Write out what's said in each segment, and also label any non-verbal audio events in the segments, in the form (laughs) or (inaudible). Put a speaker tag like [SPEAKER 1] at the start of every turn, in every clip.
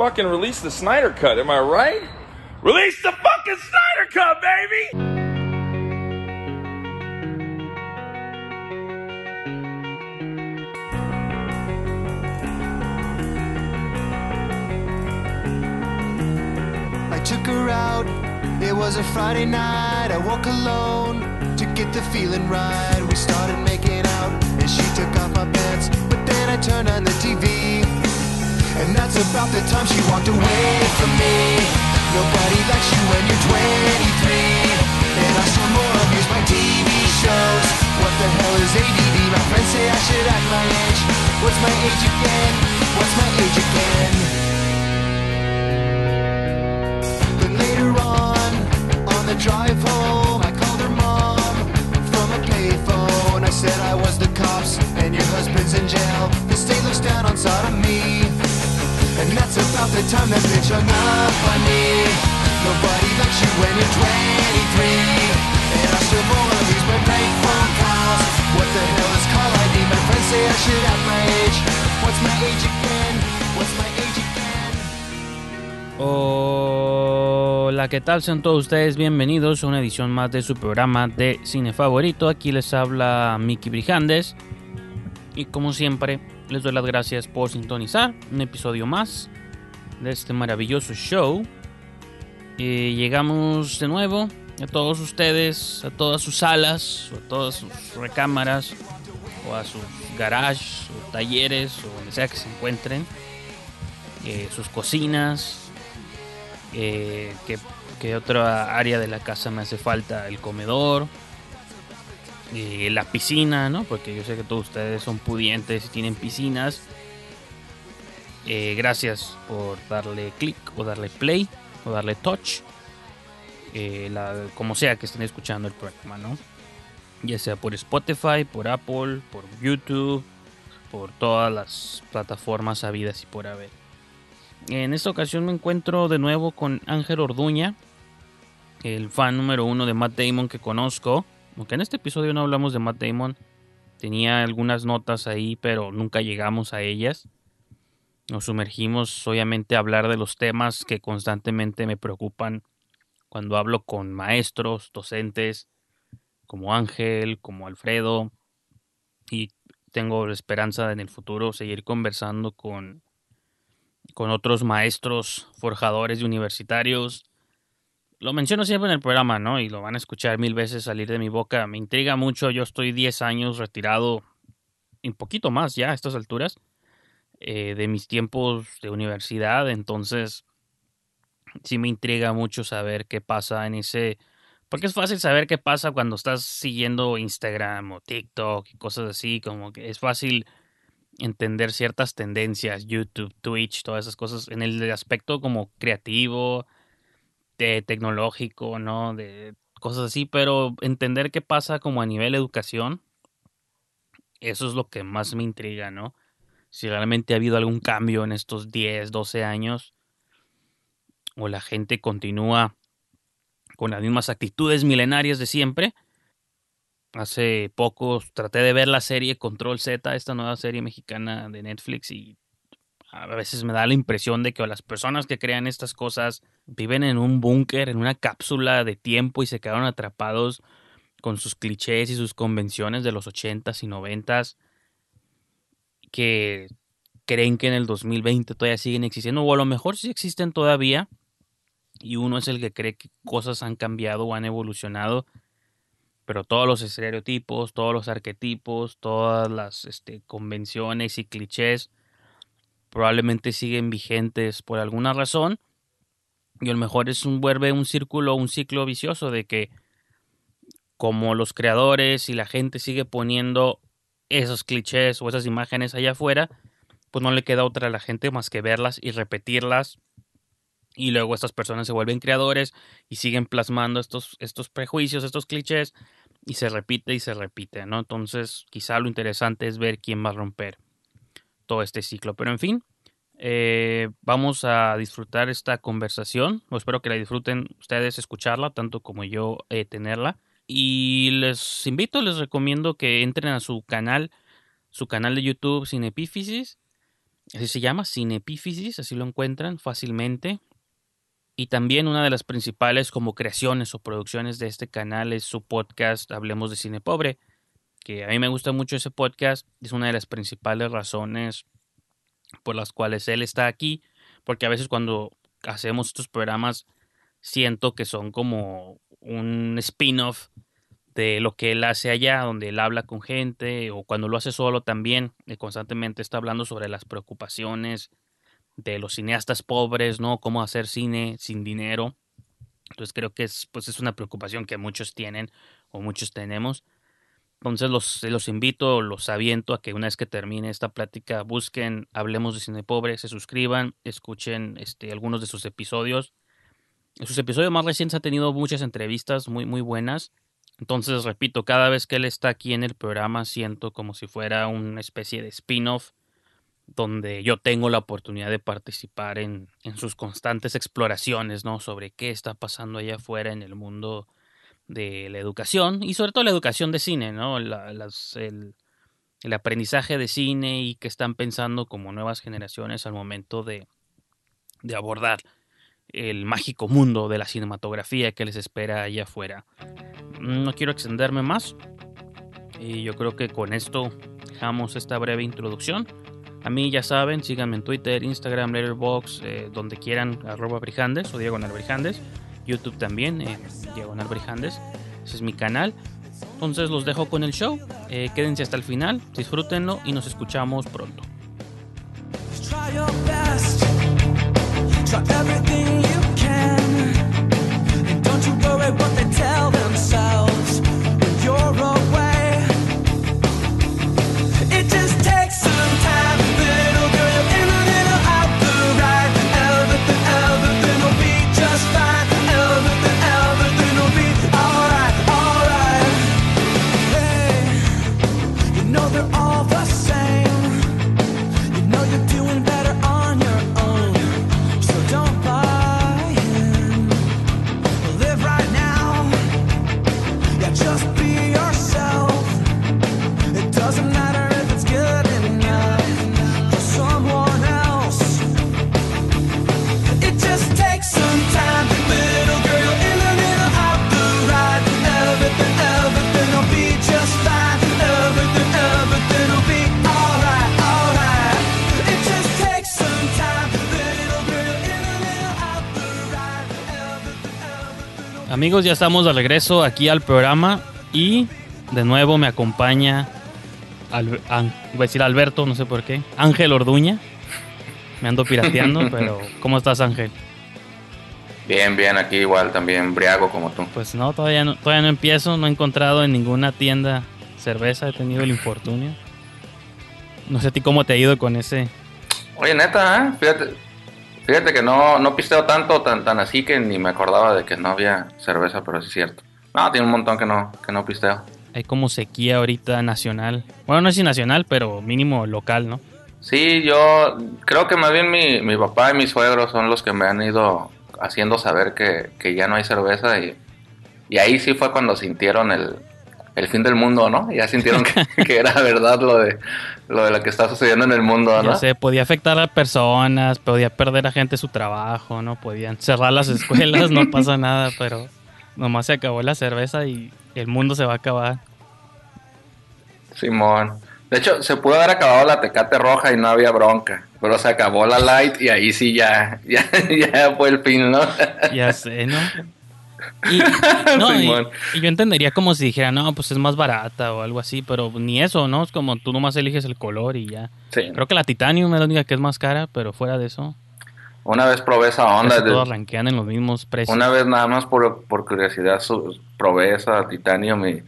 [SPEAKER 1] fucking release the Snyder Cut, am I right? Release the fucking Snyder Cut, baby!
[SPEAKER 2] I took her out. It was a Friday night. I woke alone to get the feeling right. We started making out, and she took off my pants. But then I turned on the TV, and that's about the time she walked away from me. Nobody likes you when you're 23, and I still more abuse my TV shows. What the hell is ADD? My friends say I should act my age. What's my age again? What's my age again? But later on, on the drive home, I called her mom from a payphone. I said I was the cops and your husband's in jail. The state looks down on sodomy. And that's about the time that bitch hung up on me. Nobody likes you when you're 23. And I still more of these my prank phone calls. What the hell is call ID? My friends say I should have my age. What's my age again? What's my age again?
[SPEAKER 3] Hola, ¿qué tal? Sean todos ustedes bienvenidos a una edición más de su programa de cine favorito. Aquí les habla Miki Brijandes. Y como siempre, les doy las gracias por sintonizar un episodio más de este maravilloso show. Llegamos de nuevo a todos ustedes, a todas sus salas, a todas sus recámaras, o a sus garages, talleres, o donde sea que se encuentren, eh, sus cocinas, eh, que otra área de la casa me hace falta, el comedor, eh, la piscina, ¿no? Porque yo sé que todos ustedes son pudientes y tienen piscinas. Eh, gracias por darle click o darle play o darle touch. Eh, la- como sea que estén escuchando el programa, ¿no? Ya sea por Spotify, por Apple, por YouTube, por todas las plataformas habidas y por haber. En esta ocasión me encuentro de nuevo con Ángel Orduña, el fan número uno de Matt Damon que conozco. Aunque en este episodio no hablamos de Matt Damon, tenía algunas notas ahí, pero nunca llegamos a ellas. Nos sumergimos obviamente a hablar de los temas que constantemente me preocupan cuando hablo con maestros, docentes, como Ángel, como Alfredo, y tengo la esperanza de en el futuro seguir conversando con, con otros maestros, forjadores y universitarios, lo menciono siempre en el programa, ¿no? Y lo van a escuchar mil veces salir de mi boca. Me intriga mucho. Yo estoy 10 años retirado, un poquito más ya a estas alturas, eh, de mis tiempos de universidad. Entonces, sí me intriga mucho saber qué pasa en ese... Porque es fácil saber qué pasa cuando estás siguiendo Instagram o TikTok y cosas así. Como que es fácil entender ciertas tendencias, YouTube, Twitch, todas esas cosas en el aspecto como creativo, de tecnológico, ¿no? De cosas así, pero entender qué pasa como a nivel educación, eso es lo que más me intriga, ¿no? Si realmente ha habido algún cambio en estos 10, 12 años, o la gente continúa con las mismas actitudes milenarias de siempre. Hace poco traté de ver la serie Control Z, esta nueva serie mexicana de Netflix, y a veces me da la impresión de que las personas que crean estas cosas viven en un búnker, en una cápsula de tiempo y se quedaron atrapados con sus clichés y sus convenciones de los 80s y 90s que creen que en el 2020 todavía siguen existiendo o a lo mejor sí existen todavía y uno es el que cree que cosas han cambiado o han evolucionado pero todos los estereotipos, todos los arquetipos, todas las este, convenciones y clichés probablemente siguen vigentes por alguna razón y a lo mejor es un vuelve un círculo, un ciclo vicioso de que como los creadores y la gente sigue poniendo esos clichés o esas imágenes allá afuera, pues no le queda otra a la gente más que verlas y repetirlas y luego estas personas se vuelven creadores y siguen plasmando estos, estos prejuicios, estos clichés y se repite y se repite, ¿no? Entonces quizá lo interesante es ver quién va a romper todo este ciclo. Pero en fin, eh, vamos a disfrutar esta conversación. Espero que la disfruten ustedes escucharla, tanto como yo eh, tenerla. Y les invito, les recomiendo que entren a su canal, su canal de YouTube Sin Epífisis. así se llama, Cinepífisis, así lo encuentran fácilmente. Y también una de las principales como creaciones o producciones de este canal es su podcast Hablemos de Cine Pobre, que a mí me gusta mucho ese podcast, es una de las principales razones por las cuales él está aquí, porque a veces cuando hacemos estos programas siento que son como un spin-off de lo que él hace allá, donde él habla con gente, o cuando lo hace solo también, y constantemente está hablando sobre las preocupaciones de los cineastas pobres, ¿no? Cómo hacer cine sin dinero. Entonces creo que es, pues es una preocupación que muchos tienen o muchos tenemos. Entonces los, los invito, los aviento a que una vez que termine esta plática busquen Hablemos de Cine Pobre, se suscriban, escuchen este, algunos de sus episodios. En sus episodios más recientes ha tenido muchas entrevistas muy, muy buenas. Entonces, repito, cada vez que él está aquí en el programa siento como si fuera una especie de spin-off donde yo tengo la oportunidad de participar en, en, sus constantes exploraciones, ¿no? Sobre qué está pasando allá afuera en el mundo de la educación y sobre todo la educación de cine, ¿no? El, el, aprendizaje de cine y que están pensando como nuevas generaciones al momento de, de abordar el mágico mundo de la cinematografía que les espera allá afuera. No quiero extenderme más y yo creo que con esto dejamos esta breve introducción. A mí ya saben, síganme en Twitter, Instagram, Letterboxd, eh, donde quieran, arroba Brijandes o Diagonal Brijandes. YouTube también, eh, Diagonal. Ese es mi canal. Entonces los dejo con el show. Eh, quédense hasta el final, disfrútenlo y nos escuchamos pronto. Amigos, ya estamos de regreso aquí al programa y de nuevo me acompaña, An- voy a decir Alberto, no sé por qué, Ángel Orduña. Me ando pirateando, (laughs) pero ¿cómo estás Ángel?
[SPEAKER 4] Bien, bien, aquí igual también briago como tú.
[SPEAKER 3] Pues no, todavía no, todavía no empiezo, no he encontrado en ninguna tienda cerveza, he tenido el infortunio. No sé a ti cómo te ha ido con ese.
[SPEAKER 4] Oye, neta, ¿eh? Fíjate, fíjate que no, no pisteo tanto, tan, tan así que ni me acordaba de que no había cerveza, pero sí es cierto. No, tiene un montón que no, que no pisteo.
[SPEAKER 3] Hay como sequía ahorita nacional. Bueno, no es nacional, pero mínimo local, ¿no?
[SPEAKER 4] Sí, yo creo que más bien mi, mi papá y mi suegro son los que me han ido haciendo saber que, que ya no hay cerveza y, y ahí sí fue cuando sintieron el, el fin del mundo, ¿no? Ya sintieron (laughs) que, que era verdad lo de, lo de lo que está sucediendo en el mundo, ¿no?
[SPEAKER 3] Ya sé, podía afectar a personas, podía perder a gente su trabajo, ¿no? Podían cerrar las escuelas, no (laughs) pasa nada, pero nomás se acabó la cerveza y el mundo se va a acabar.
[SPEAKER 4] Simón. De hecho, se pudo haber acabado la tecate roja y no había bronca. Pero se acabó la light y ahí sí ya, (laughs) ya, ya fue el fin, ¿no?
[SPEAKER 3] Ya sé, ¿no? Y, (laughs) no, y-
[SPEAKER 4] Simón.
[SPEAKER 3] y yo entendería como si dijera, no, pues es más barata o algo así, pero ni eso, ¿no? Es como tú nomás eliges el color y ya.
[SPEAKER 4] Sí.
[SPEAKER 3] Creo que la Titanium es la única que es más cara, pero fuera de eso,
[SPEAKER 4] Una vez probé esa onda. de-
[SPEAKER 3] todas rankean en los mismos precios.
[SPEAKER 4] una vez nada más por, por curiosidad su- probé esa Titanium y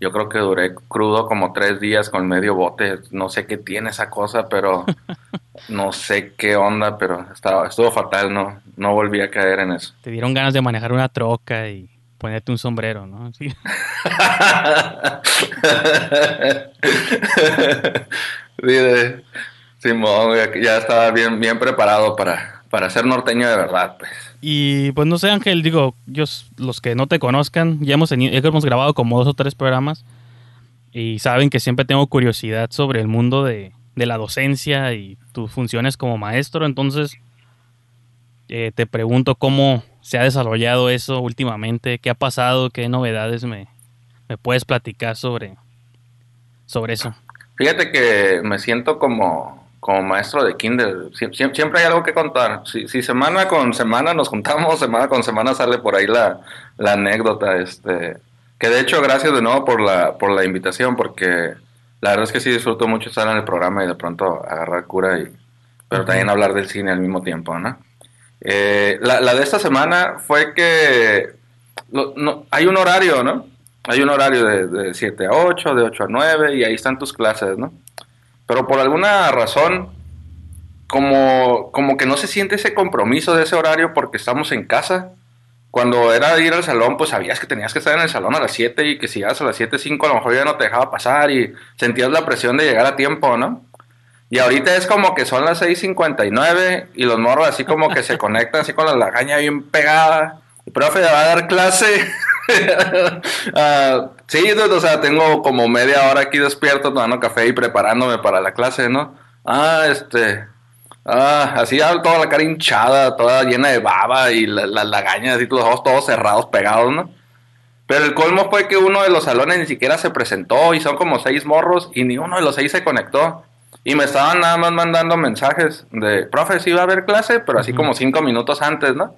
[SPEAKER 4] yo creo que duré crudo como tres días con medio bote. No sé qué tiene esa cosa, pero (laughs) no sé qué onda, pero estaba, estuvo fatal. No, no volví a caer en eso.
[SPEAKER 3] Te dieron ganas de manejar una troca y ponerte un sombrero, ¿no? Sí. (laughs)
[SPEAKER 4] Simón, que ya estaba bien, bien preparado para, para ser norteño de verdad, pues.
[SPEAKER 3] Y pues no sé, Ángel, digo, yo, los que no te conozcan, ya hemos tenido, hemos grabado como dos o tres programas y saben que siempre tengo curiosidad sobre el mundo de, de la docencia y tus funciones como maestro. Entonces, eh, te pregunto cómo se ha desarrollado eso últimamente, qué ha pasado, qué novedades me, me puedes platicar sobre, sobre eso.
[SPEAKER 4] Fíjate que me siento como, como maestro de kinder. Sie- sie- Siempre hay algo que contar. Si, si semana con semana nos juntamos, (laughs) semana con semana sale por ahí la, la anécdota. Este, que de hecho, gracias de nuevo por la, por la invitación, porque la verdad es que sí disfruto mucho estar en el programa y de pronto agarrar cura, y, pero también hablar del cine al mismo tiempo, ¿no? Eh, la, de esta semana fue que hay un horario, ¿no? Hay un horario de, de 7 a 8, de 8 a 9, y ahí están tus clases, ¿no? Pero por alguna razón, como, como que no se siente ese compromiso de ese horario porque estamos en casa. Cuando era ir al salón, pues sabías que tenías que estar en el salón a las 7 y que si llegas a las 7.05 a lo mejor ya no te dejaba pasar y sentías la presión de llegar a tiempo, ¿no? Y ahorita es como que son las 6.59 y los morros así como que se (laughs) conectan así con la lagaña bien pegada. El profe va a dar clase. (laughs) Ah, sí, o sea, tengo como media hora aquí despierto tomando café y preparándome para la clase, ¿no? Ah, este... Ah, así toda la cara hinchada, toda llena de baba y la- las lagañas y los ojos todos cerrados, pegados, ¿no? Pero el colmo fue que uno de los salones ni siquiera se presentó y son como seis morros y ni uno de los seis se conectó. Y me estaban nada más mandando mensajes de, profe, sí va a haber clase, pero así como cinco minutos antes, ¿no?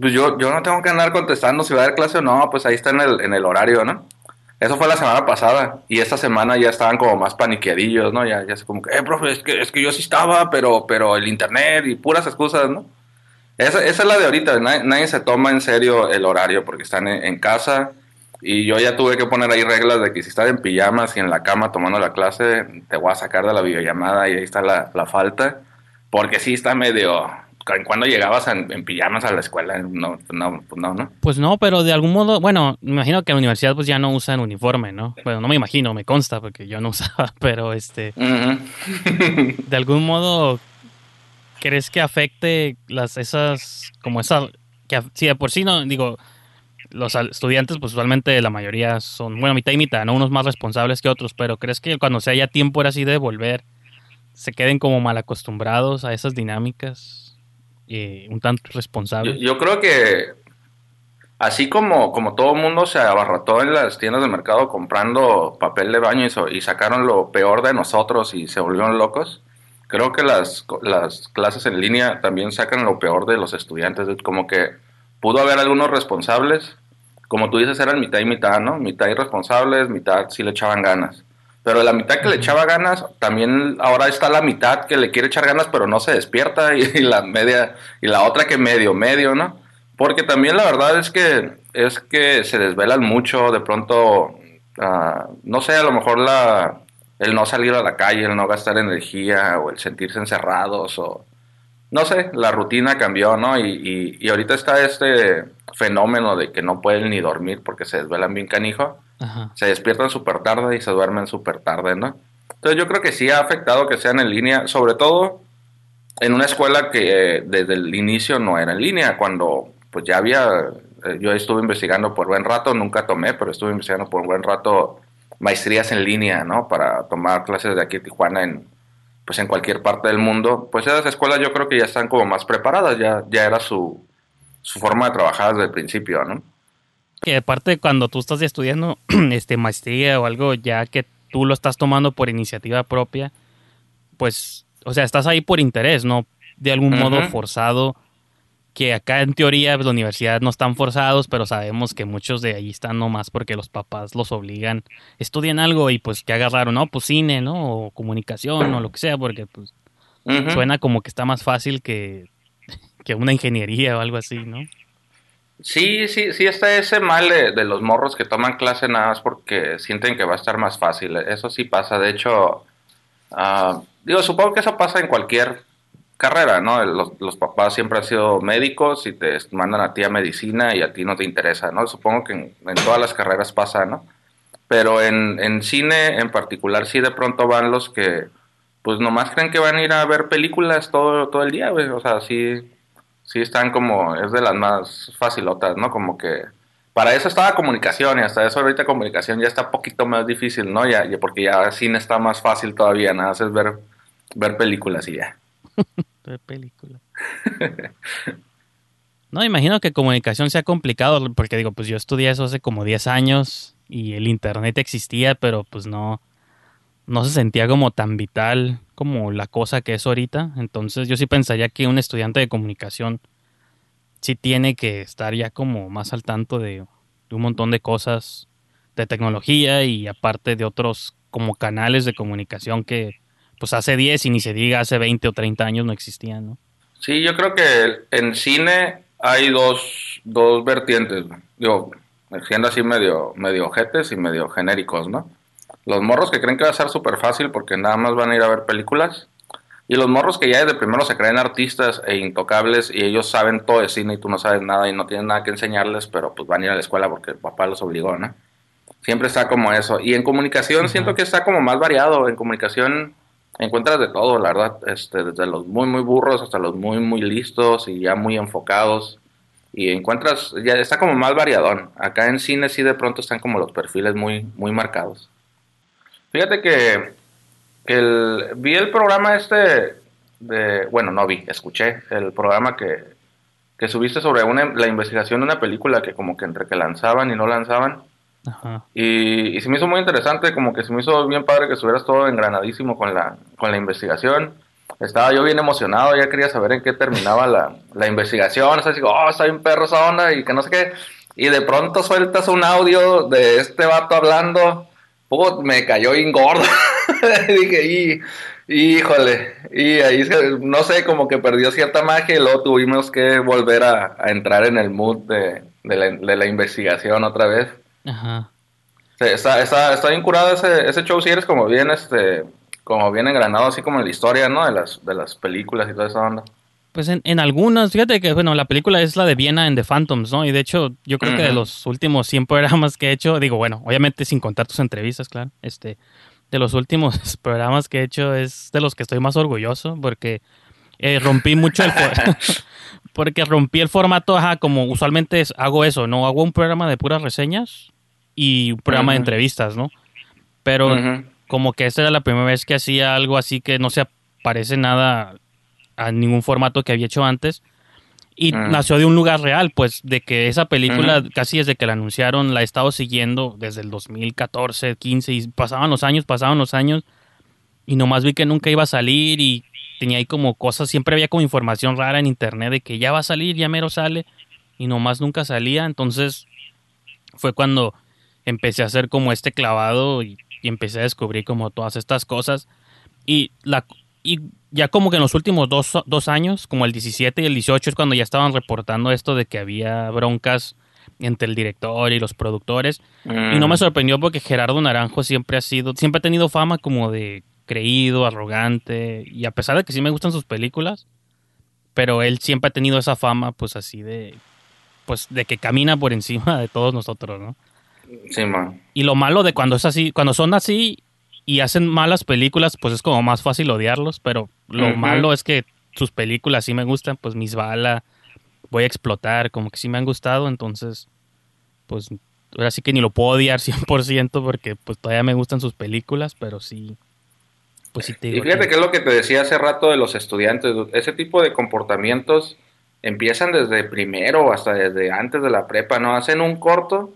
[SPEAKER 4] Pues yo, yo no tengo que andar contestando si va a haber clase o no, pues ahí está en el, en el horario, ¿no? Eso fue la semana pasada y esta semana ya estaban como más paniqueadillos, ¿no? Ya, ya es como que, eh, profe, es que, es que yo sí estaba, pero, pero el internet y puras excusas, ¿no? Esa, esa es la de ahorita, nadie, nadie se toma en serio el horario porque están en, en casa y yo ya tuve que poner ahí reglas de que si estás en pijamas y en la cama tomando la clase, te voy a sacar de la videollamada y ahí está la, la falta, porque sí está medio... Cuando llegabas en, en pijamas a la escuela, no, no, pues no, ¿no?
[SPEAKER 3] Pues no, pero de algún modo, bueno, me imagino que en la universidad pues ya no usan uniforme, ¿no? Bueno, no me imagino, me consta porque yo no (laughs) usaba, pero este, de algún modo, ¿crees que afecte las esas, como esa, que si de por sí no, digo, los estudiantes pues usualmente la mayoría son, bueno, mitad y mitad, ¿no? Unos más responsables que otros, pero ¿crees que cuando se haya tiempo ahora sí de volver, se queden como mal acostumbrados a esas dinámicas y un tanto responsables?
[SPEAKER 4] yo creo que así como, como todo mundo se abarrotó en las tiendas de mercado comprando papel de baño y, so- y sacaron lo peor de nosotros y se volvieron locos, creo que las, las clases en línea también sacan lo peor de los estudiantes. Como que pudo haber algunos responsables, como tú dices, eran mitad y mitad, ¿no? Mitad irresponsables, mitad sí le echaban ganas. Pero la mitad que le echaba ganas, también ahora está la mitad que le quiere echar ganas, pero no se despierta, y, la media, y la otra que medio, medio, ¿no? Porque también la verdad es que es que se desvelan mucho, de pronto, ah, no sé, a lo mejor la el no salir a la calle, el no gastar energía, o el sentirse encerrados, o no sé, la rutina cambió, ¿no? Y, y, y ahorita está este fenómeno de que no pueden ni dormir porque se desvelan bien canijo
[SPEAKER 3] Ajá.
[SPEAKER 4] se despiertan súper tarde y se duermen súper tarde, ¿no? Entonces yo creo que sí ha afectado que sean en línea, sobre todo en una escuela que eh, desde el inicio no era en línea, cuando pues ya había, eh, yo estuve investigando por buen rato, nunca tomé, pero estuve investigando por buen rato maestrías en línea, ¿no? Para tomar clases de aquí en Tijuana en pues en cualquier parte del mundo, pues esas escuelas yo creo que ya están como más preparadas, ya, ya era su, su forma de trabajar desde el principio, ¿no?
[SPEAKER 3] que aparte cuando tú estás estudiando (clears throat) este maestría o algo ya que tú lo estás tomando por iniciativa propia, pues, o sea, estás ahí por interés, no de algún modo forzado. Que acá en teoría pues, la universidad no están forzados, pero sabemos que muchos de ahí están nomás porque los papás los obligan, estudian algo y pues que agarraron, no, pues cine, ¿no? O comunicación o lo que sea, porque pues suena como que está más fácil que, que una ingeniería o algo así, ¿no?
[SPEAKER 4] Sí, sí, sí está ese mal de, de los morros que toman clase nada más porque sienten que va a estar más fácil. Eso sí pasa. De hecho, ah, digo, supongo que eso pasa en cualquier carrera, ¿no? Los, los papás siempre han sido médicos y te mandan a ti a medicina y a ti no te interesa, ¿no? Supongo que en, en todas las carreras pasa, ¿no? Pero en, en cine en particular sí de pronto van los que pues nomás creen que van a ir a ver películas todo, todo el día, güey. O sea, sí, sí están como, es de las más facilotas, ¿no? Como que para eso estaba comunicación y hasta eso ahorita comunicación ya está un poquito más difícil, ¿no? Ya, porque ya cine está más fácil todavía, nada más es ver, ver películas y ya. (laughs)
[SPEAKER 3] de película. No, imagino que comunicación sea complicado, porque digo, pues yo estudié eso hace como 10 años y el internet existía, pero pues no, no se sentía como tan vital como la cosa que es ahorita. Entonces yo sí pensaría que un estudiante de comunicación sí tiene que estar ya como más al tanto de, de un montón de cosas de tecnología y aparte de otros como canales de comunicación que pues hace 10 y ni se diga hace 20 o 30 años no existían, ¿no?
[SPEAKER 4] Sí, yo creo que en cine hay dos, dos vertientes, digo, siendo así medio, medio ojetes y medio genéricos, ¿no? Los morros que creen que va a ser súper fácil porque nada más van a ir a ver películas. Y los morros que ya desde primero se creen artistas e intocables y ellos saben todo de cine y tú no sabes nada y no tienen nada que enseñarles, pero pues van a ir a la escuela porque el papá los obligó, ¿no? Siempre está como eso. Y en comunicación siento que está como más variado. En comunicación encuentras de todo, la verdad, este, desde los muy, muy burros hasta los muy, muy listos y ya muy enfocados. Y encuentras, ya está como más variadón. Acá en cine sí de pronto están como los perfiles muy, muy marcados. Fíjate que el, vi el programa este de, bueno, no vi, escuché el programa que, que subiste sobre una, la investigación de una película que como que entre que lanzaban y no lanzaban.
[SPEAKER 3] Ajá.
[SPEAKER 4] Y, y se me hizo muy interesante, como que se me hizo bien padre que estuvieras todo engranadísimo con la, con la investigación. Estaba yo bien emocionado, ya quería saber en qué terminaba la, la investigación. O sea, digo, oh, está bien perro esa y que no sé qué. Y de pronto sueltas un audio de este vato hablando. Me cayó bien gordo. (laughs) Dije, y, híjole. Y ahí, no sé, como que perdió cierta magia y luego tuvimos que volver a, entrar en el mood de, de la investigación otra vez.
[SPEAKER 3] Ajá.
[SPEAKER 4] Sí, está, está, está bien curado ese, ese show, si eres como bien, este, como bien engranado, así como en la historia, ¿no? De las, de las películas y toda esa onda.
[SPEAKER 3] Pues en, en algunas, fíjate que, bueno, la película es la de Viena en The Phantoms, ¿no? Y de hecho, yo creo que de los últimos 100 programas que he hecho, digo, bueno, obviamente sin contar tus entrevistas, claro, este, de los últimos (laughs) programas que he hecho es de los que estoy más orgulloso porque eh, rompí mucho el... (laughs) porque rompí el formato, ajá, como usualmente hago eso, ¿no? Hago un programa de puras reseñas y un programa de entrevistas, ¿no? Pero como que esta era la primera vez que hacía algo así que no se parece nada a ningún formato que había hecho antes. Y nació de un lugar real, pues de que esa película, casi desde que la anunciaron, la he estado siguiendo desde el 2014, 15, y pasaban los años, pasaban los años, y nomás vi que nunca iba a salir y tenía ahí como cosas, siempre había como información rara en internet de que ya va a salir, ya mero sale, y nomás nunca salía, entonces fue cuando empecé a hacer como este clavado y, y empecé a descubrir como todas estas cosas. Y, la, y ya como que en los últimos dos, dos años, como el 17 y el 18, es cuando ya estaban reportando esto de que había broncas entre el director y los productores. Y no me
[SPEAKER 4] Mm.
[SPEAKER 3] sorprendió porque Gerardo Naranjo siempre ha sido, siempre ha tenido fama como de creído, arrogante, y a pesar de que sí me gustan sus películas, pero él siempre ha tenido esa fama pues así de, pues de que camina por encima de todos nosotros, ¿no?
[SPEAKER 4] Sí, man.
[SPEAKER 3] Y lo malo de cuando es así, cuando son así y hacen malas películas, pues es como más fácil odiarlos, pero lo malo es que sus películas sí me gustan, pues mis bala, voy a explotar, como que sí me han gustado, entonces, pues ahora sí que ni lo puedo odiar (laughs) 100% porque pues todavía me gustan sus películas, pero sí, pues sí te
[SPEAKER 4] Y
[SPEAKER 3] digo.
[SPEAKER 4] fíjate que es lo que te decía hace rato de los estudiantes. Ese tipo de comportamientos empiezan desde primero hasta desde antes de la prepa, ¿no? Hacen un corto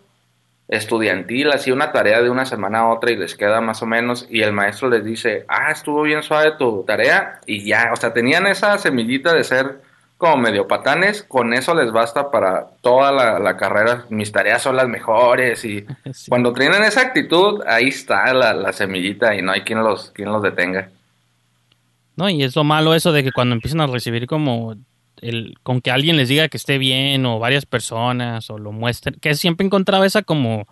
[SPEAKER 4] estudiantil, así una tarea de una semana a otra y les queda más o menos y el maestro les dice, ah, estuvo bien suave tu tarea y ya, o sea, tenían esa semillita de ser como medio patanes, con eso les basta para toda la, la carrera, mis tareas son las mejores y (laughs)
[SPEAKER 3] Sí.
[SPEAKER 4] cuando tienen esa actitud, ahí está la, la semillita y no hay quien los, quien los detenga.
[SPEAKER 3] No, y es lo malo eso de que cuando empiezan a recibir como el con que alguien les diga que esté bien o varias personas o lo muestren, que siempre encontraba esa como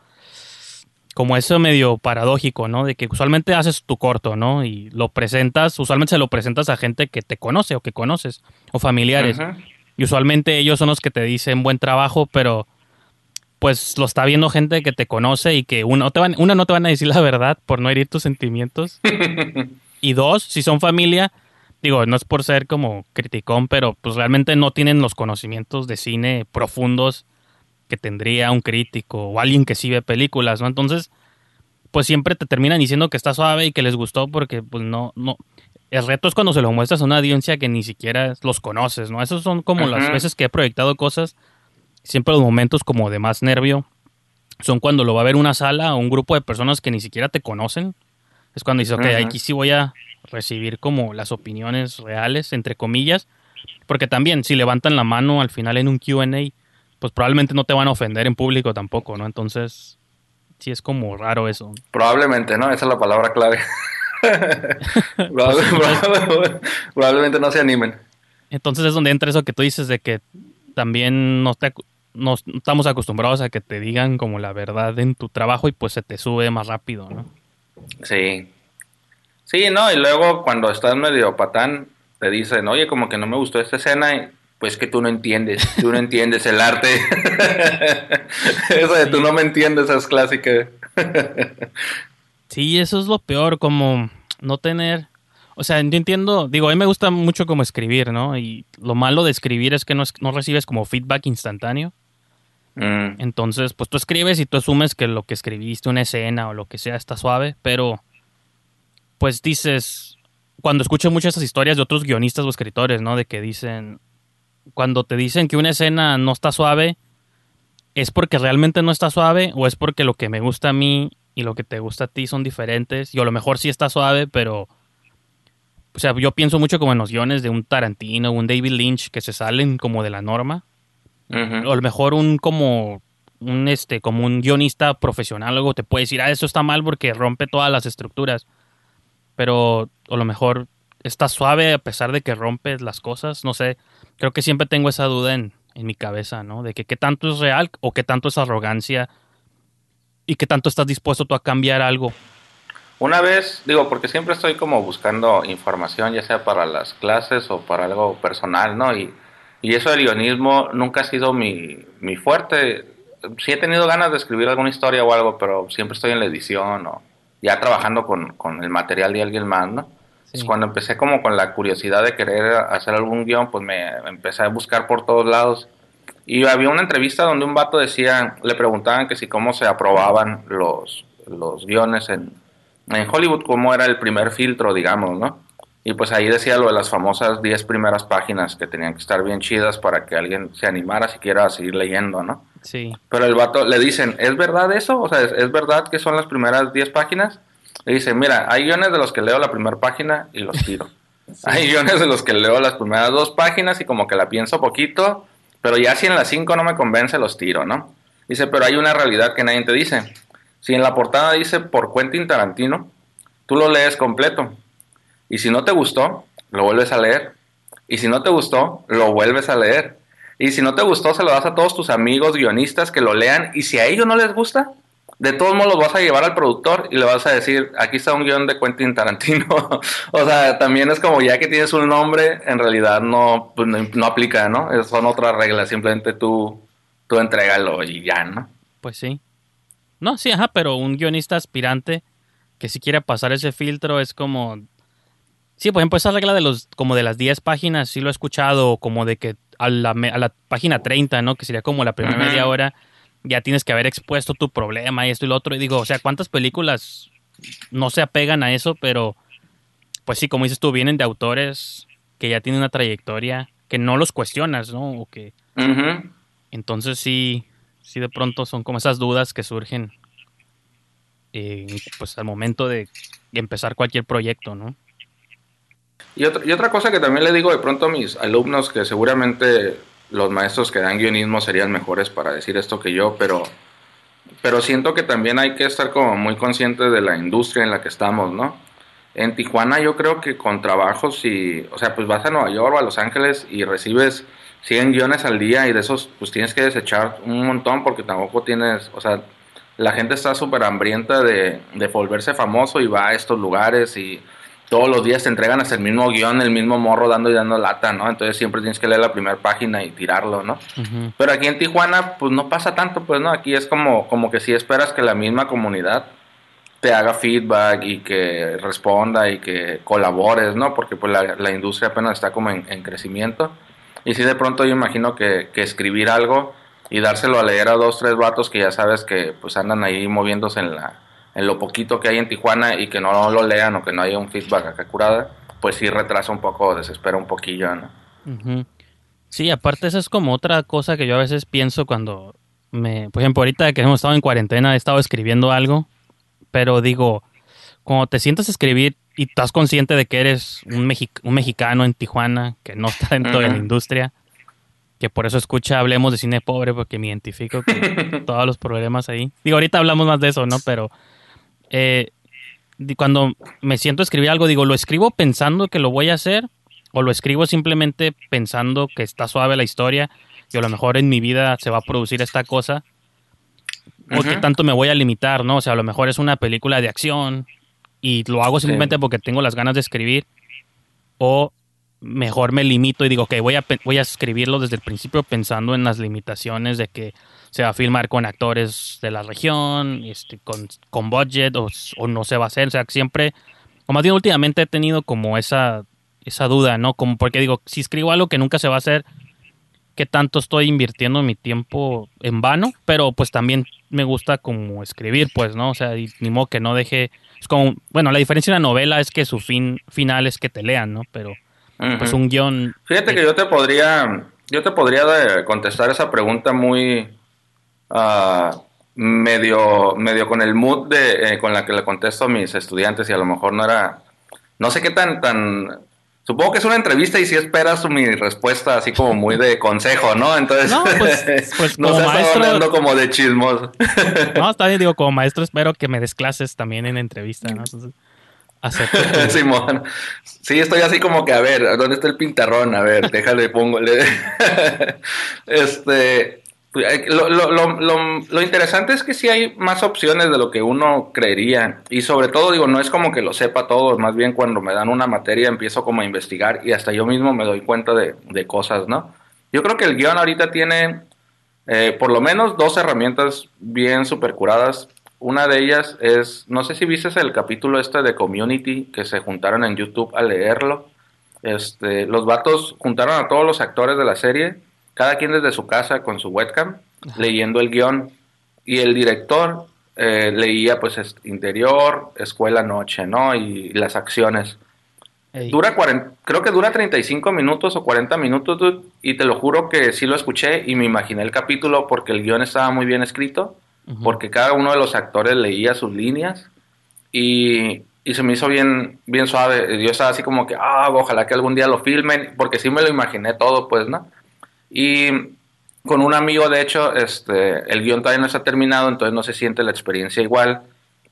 [SPEAKER 3] como eso medio paradójico, ¿no? De que usualmente haces tu corto, ¿no? Y lo presentas, usualmente se lo presentas a gente que te conoce o que conoces o familiares. Y usualmente ellos son los que te dicen buen trabajo, pero pues lo está viendo gente que te conoce y que uno, te van, una no te van a decir la verdad por no herir tus sentimientos. (laughs) y dos, si son familia, digo, no es por ser como criticón, pero pues realmente no tienen los conocimientos de cine profundos que tendría un crítico o alguien que sí ve películas, ¿no? Entonces, pues siempre te terminan diciendo que está suave y que les gustó porque pues no, no. El reto es cuando se lo muestras a una audiencia que ni siquiera los conoces, ¿no? Esos son como las veces que he proyectado cosas, siempre los momentos como de más nervio, son cuando lo va a ver una sala o un grupo de personas que ni siquiera te conocen. Es cuando dices, ok, aquí sí voy a recibir como las opiniones reales, entre comillas, porque también si levantan la mano al final en un QA, pues probablemente no te van a ofender en público tampoco, ¿no? Entonces, sí es como raro eso.
[SPEAKER 4] Probablemente, ¿no? Esa es la palabra clave. (laughs) Probable- probablemente no se animen.
[SPEAKER 3] Entonces es donde entra eso que tú dices de que también no, te, no estamos acostumbrados a que te digan como la verdad en tu trabajo y pues se te sube más rápido, ¿no?
[SPEAKER 4] Sí. Sí, ¿no? Y luego cuando estás medio patán, te dicen, oye, como que no me gustó esta escena, y, pues que tú no entiendes, tú no entiendes el arte. (laughs) Eso de tú no me entiendes es clásica.
[SPEAKER 3] Sí, eso es lo peor, como no tener... O sea, yo entiendo, digo, a mí me gusta mucho como escribir, ¿no? Y lo malo de escribir es que no, es- no recibes como feedback instantáneo.
[SPEAKER 4] Mm,
[SPEAKER 3] Entonces, pues tú escribes y tú asumes que lo que escribiste, una escena o lo que sea, está suave, pero pues dices, cuando escucho muchas esas historias de otros guionistas o escritores, ¿no? De que dicen, cuando te dicen que una escena no está suave, ¿es porque realmente no está suave o es porque lo que me gusta a mí y lo que te gusta a ti son diferentes? Y a lo mejor sí está suave, pero... O sea, yo pienso mucho como en los guiones de un Tarantino o un David Lynch que se salen como de la norma o a lo mejor un como un este como un guionista profesional luego te puede decir ah eso está mal porque rompe todas las estructuras pero a lo mejor está suave a pesar de que rompes las cosas no sé creo que siempre tengo esa duda en, en mi cabeza no de que qué tanto es real o qué tanto es arrogancia y qué tanto estás dispuesto tú a cambiar algo
[SPEAKER 4] Una vez, digo, porque siempre estoy como buscando información, ya sea para las clases o para algo personal, ¿no? Y, y eso del guionismo nunca ha sido mi, mi fuerte. Sí he tenido ganas de escribir alguna historia o algo, pero siempre estoy en la edición o ya trabajando con, con el material de alguien más, ¿no? Cuando empecé como con la curiosidad de querer hacer algún guion, pues me empecé a buscar por todos lados. Y había una entrevista donde un vato decía, le preguntaban que si cómo se aprobaban los, los guiones en, en Hollywood, cómo era el primer filtro, digamos, ¿no? Y pues ahí decía lo de las famosas 10 primeras páginas que tenían que estar bien chidas para que alguien se animara siquiera a seguir leyendo, ¿no?
[SPEAKER 3] Sí
[SPEAKER 4] Pero el vato le dicen, ¿es verdad eso? O sea, ¿es, es verdad que son las primeras 10 páginas? Le dice, mira, hay guiones de los que leo la primera página y los tiro. (laughs) Hay guiones de los que leo las primeras dos páginas y como que la pienso poquito, pero ya si en las 5 no me convence, los tiro, ¿no? Dice, pero hay una realidad que nadie te dice. Si en la portada dice por Quentin Tarantino, tú lo lees completo. Y si no te gustó, lo vuelves a leer. Y si no te gustó, lo vuelves a leer. Y si no te gustó, se lo das a todos tus amigos guionistas que lo lean. Y si a ellos no les gusta, de todos modos los vas a llevar al productor y le vas a decir, aquí está un guion de Quentin Tarantino. (laughs) o sea, también es como ya que tienes un nombre, en realidad no, pues, no, no aplica, ¿no? Son otras reglas, simplemente tú, tú entrégalo y ya, ¿no?
[SPEAKER 3] Pues sí. No, sí, ajá, pero un guionista aspirante que si quiere pasar ese filtro es como... Sí, por ejemplo, esa regla de los como de las 10 páginas, sí lo he escuchado, como de que a la, a la página 30, ¿no? Que sería como la primera media hora, ya tienes que haber expuesto tu problema y esto y lo otro. Y digo, o sea, ¿cuántas películas no se apegan a eso? Pero, pues sí, como dices tú, vienen de autores que ya tienen una trayectoria, que no los cuestionas, ¿no? O que entonces sí, sí de pronto son como esas dudas que surgen eh, pues al momento de empezar cualquier proyecto, ¿no?
[SPEAKER 4] Y otra, y otra cosa que también le digo de pronto a mis alumnos, que seguramente los maestros que dan guionismo serían mejores para decir esto que yo, pero, pero siento que también hay que estar como muy conscientes de la industria en la que estamos, ¿no? En Tijuana yo creo que con trabajos y, o sea, pues vas a Nueva York o a Los Ángeles y recibes 100 guiones al día y de esos pues tienes que desechar un montón porque tampoco tienes, o sea, la gente está súper hambrienta de, de volverse famoso y va a estos lugares y todos los días te entregan hasta el mismo guion, el mismo morro dando y dando lata, ¿no? Entonces siempre tienes que leer la primera página y tirarlo, ¿no?
[SPEAKER 3] Ujú.
[SPEAKER 4] Pero aquí en Tijuana, pues no pasa tanto, pues, ¿no? Aquí es como, como que si esperas que la misma comunidad te haga feedback y que responda y que colabores, ¿no? Porque pues la, la industria apenas está como en, en crecimiento. Y si de pronto yo imagino que, que escribir algo y dárselo a leer a dos, tres vatos que ya sabes que pues andan ahí moviéndose en la en lo poquito que hay en Tijuana y que no lo lean o que no haya un feedback acá curada, pues sí retrasa un poco, desespera un poquillo, ¿no?
[SPEAKER 3] Sí, aparte esa es como otra cosa que yo a veces pienso cuando me, por ejemplo, ahorita que hemos estado en cuarentena he estado escribiendo algo, pero digo, cuando te sientas a escribir y estás consciente de que eres un, mexi- un mexicano en Tijuana, que no está dentro de la industria, que por eso escucha Hablemos de Cine Pobre, porque me identifico con (laughs) todos los problemas ahí. Digo, ahorita hablamos más de eso, ¿no? Pero eh, cuando me siento a escribir algo, digo, ¿lo escribo pensando que lo voy a hacer? ¿O lo escribo simplemente pensando que está suave la historia y a lo mejor en mi vida se va a producir esta cosa? ¿O qué
[SPEAKER 4] Ujú.
[SPEAKER 3] tanto me voy a limitar, no? O sea, a lo mejor es una película de acción y lo hago simplemente porque tengo las ganas de escribir. O mejor me limito y digo, ok, voy a, voy a escribirlo desde el principio pensando en las limitaciones de que se va a filmar con actores de la región, este, con, con budget o, o no se va a hacer. O sea, siempre, o más bien últimamente he tenido como esa, esa duda, ¿no? Como porque digo, si escribo algo que nunca se va a hacer, ¿qué tanto estoy invirtiendo mi tiempo en vano? Pero pues también me gusta como escribir, pues, ¿no? O sea, y ni modo que no deje... Es como, bueno, la diferencia de una novela es que su fin final es que te lean, ¿no? Pero pues
[SPEAKER 4] Ujú.
[SPEAKER 3] un guion...
[SPEAKER 4] Fíjate que yo te podría, yo te podría de- contestar esa pregunta muy ah, medio, medio con el mood de, eh, con la que le contesto a mis estudiantes y a lo mejor no era, no sé qué tan, tan, supongo que es una entrevista y si esperas mi respuesta así como muy de consejo, ¿no? Entonces,
[SPEAKER 3] No, pues- (laughs) pues
[SPEAKER 4] no
[SPEAKER 3] como maestro-
[SPEAKER 4] como de chismos. (laughs)
[SPEAKER 3] No, está bien, digo, como maestro espero que me des clases también en entrevista, ¿no? Entonces, (laughs)
[SPEAKER 4] Simón. Sí, estoy así como que, a ver, ¿dónde está el pintarrón? A ver, déjale, pongo. este. Pues, eh, Lo, lo, lo, lo- interesante es que sí hay más opciones de lo que uno creería. Y sobre todo, digo, no es como que lo sepa todo, más bien cuando me dan una materia empiezo como a investigar y hasta yo mismo me doy cuenta de, de cosas, ¿no? Yo creo que el guion ahorita tiene eh, por lo menos dos herramientas bien super curadas. Una de ellas es, no sé si viste el capítulo este de Community, que se juntaron en YouTube a leerlo. Este, los vatos juntaron a todos los actores de la serie, cada quien desde su casa con su webcam, leyendo el guion. Y el director eh, leía pues es- interior, escuela, noche, ¿no? Y las acciones.
[SPEAKER 3] Ey.
[SPEAKER 4] Dura 40, creo que dura 35 minutos o 40 minutos, dude, y te lo juro que sí lo escuché y me imaginé el capítulo porque el guion estaba muy bien escrito, porque cada uno de los actores leía sus líneas y, y se me hizo bien, bien suave. Yo estaba así como que, ah, ojalá que algún día lo filmen, porque sí me lo imaginé todo, pues, ¿no? Y con un amigo, de hecho, este, el guion todavía no está terminado, entonces no se siente la experiencia igual,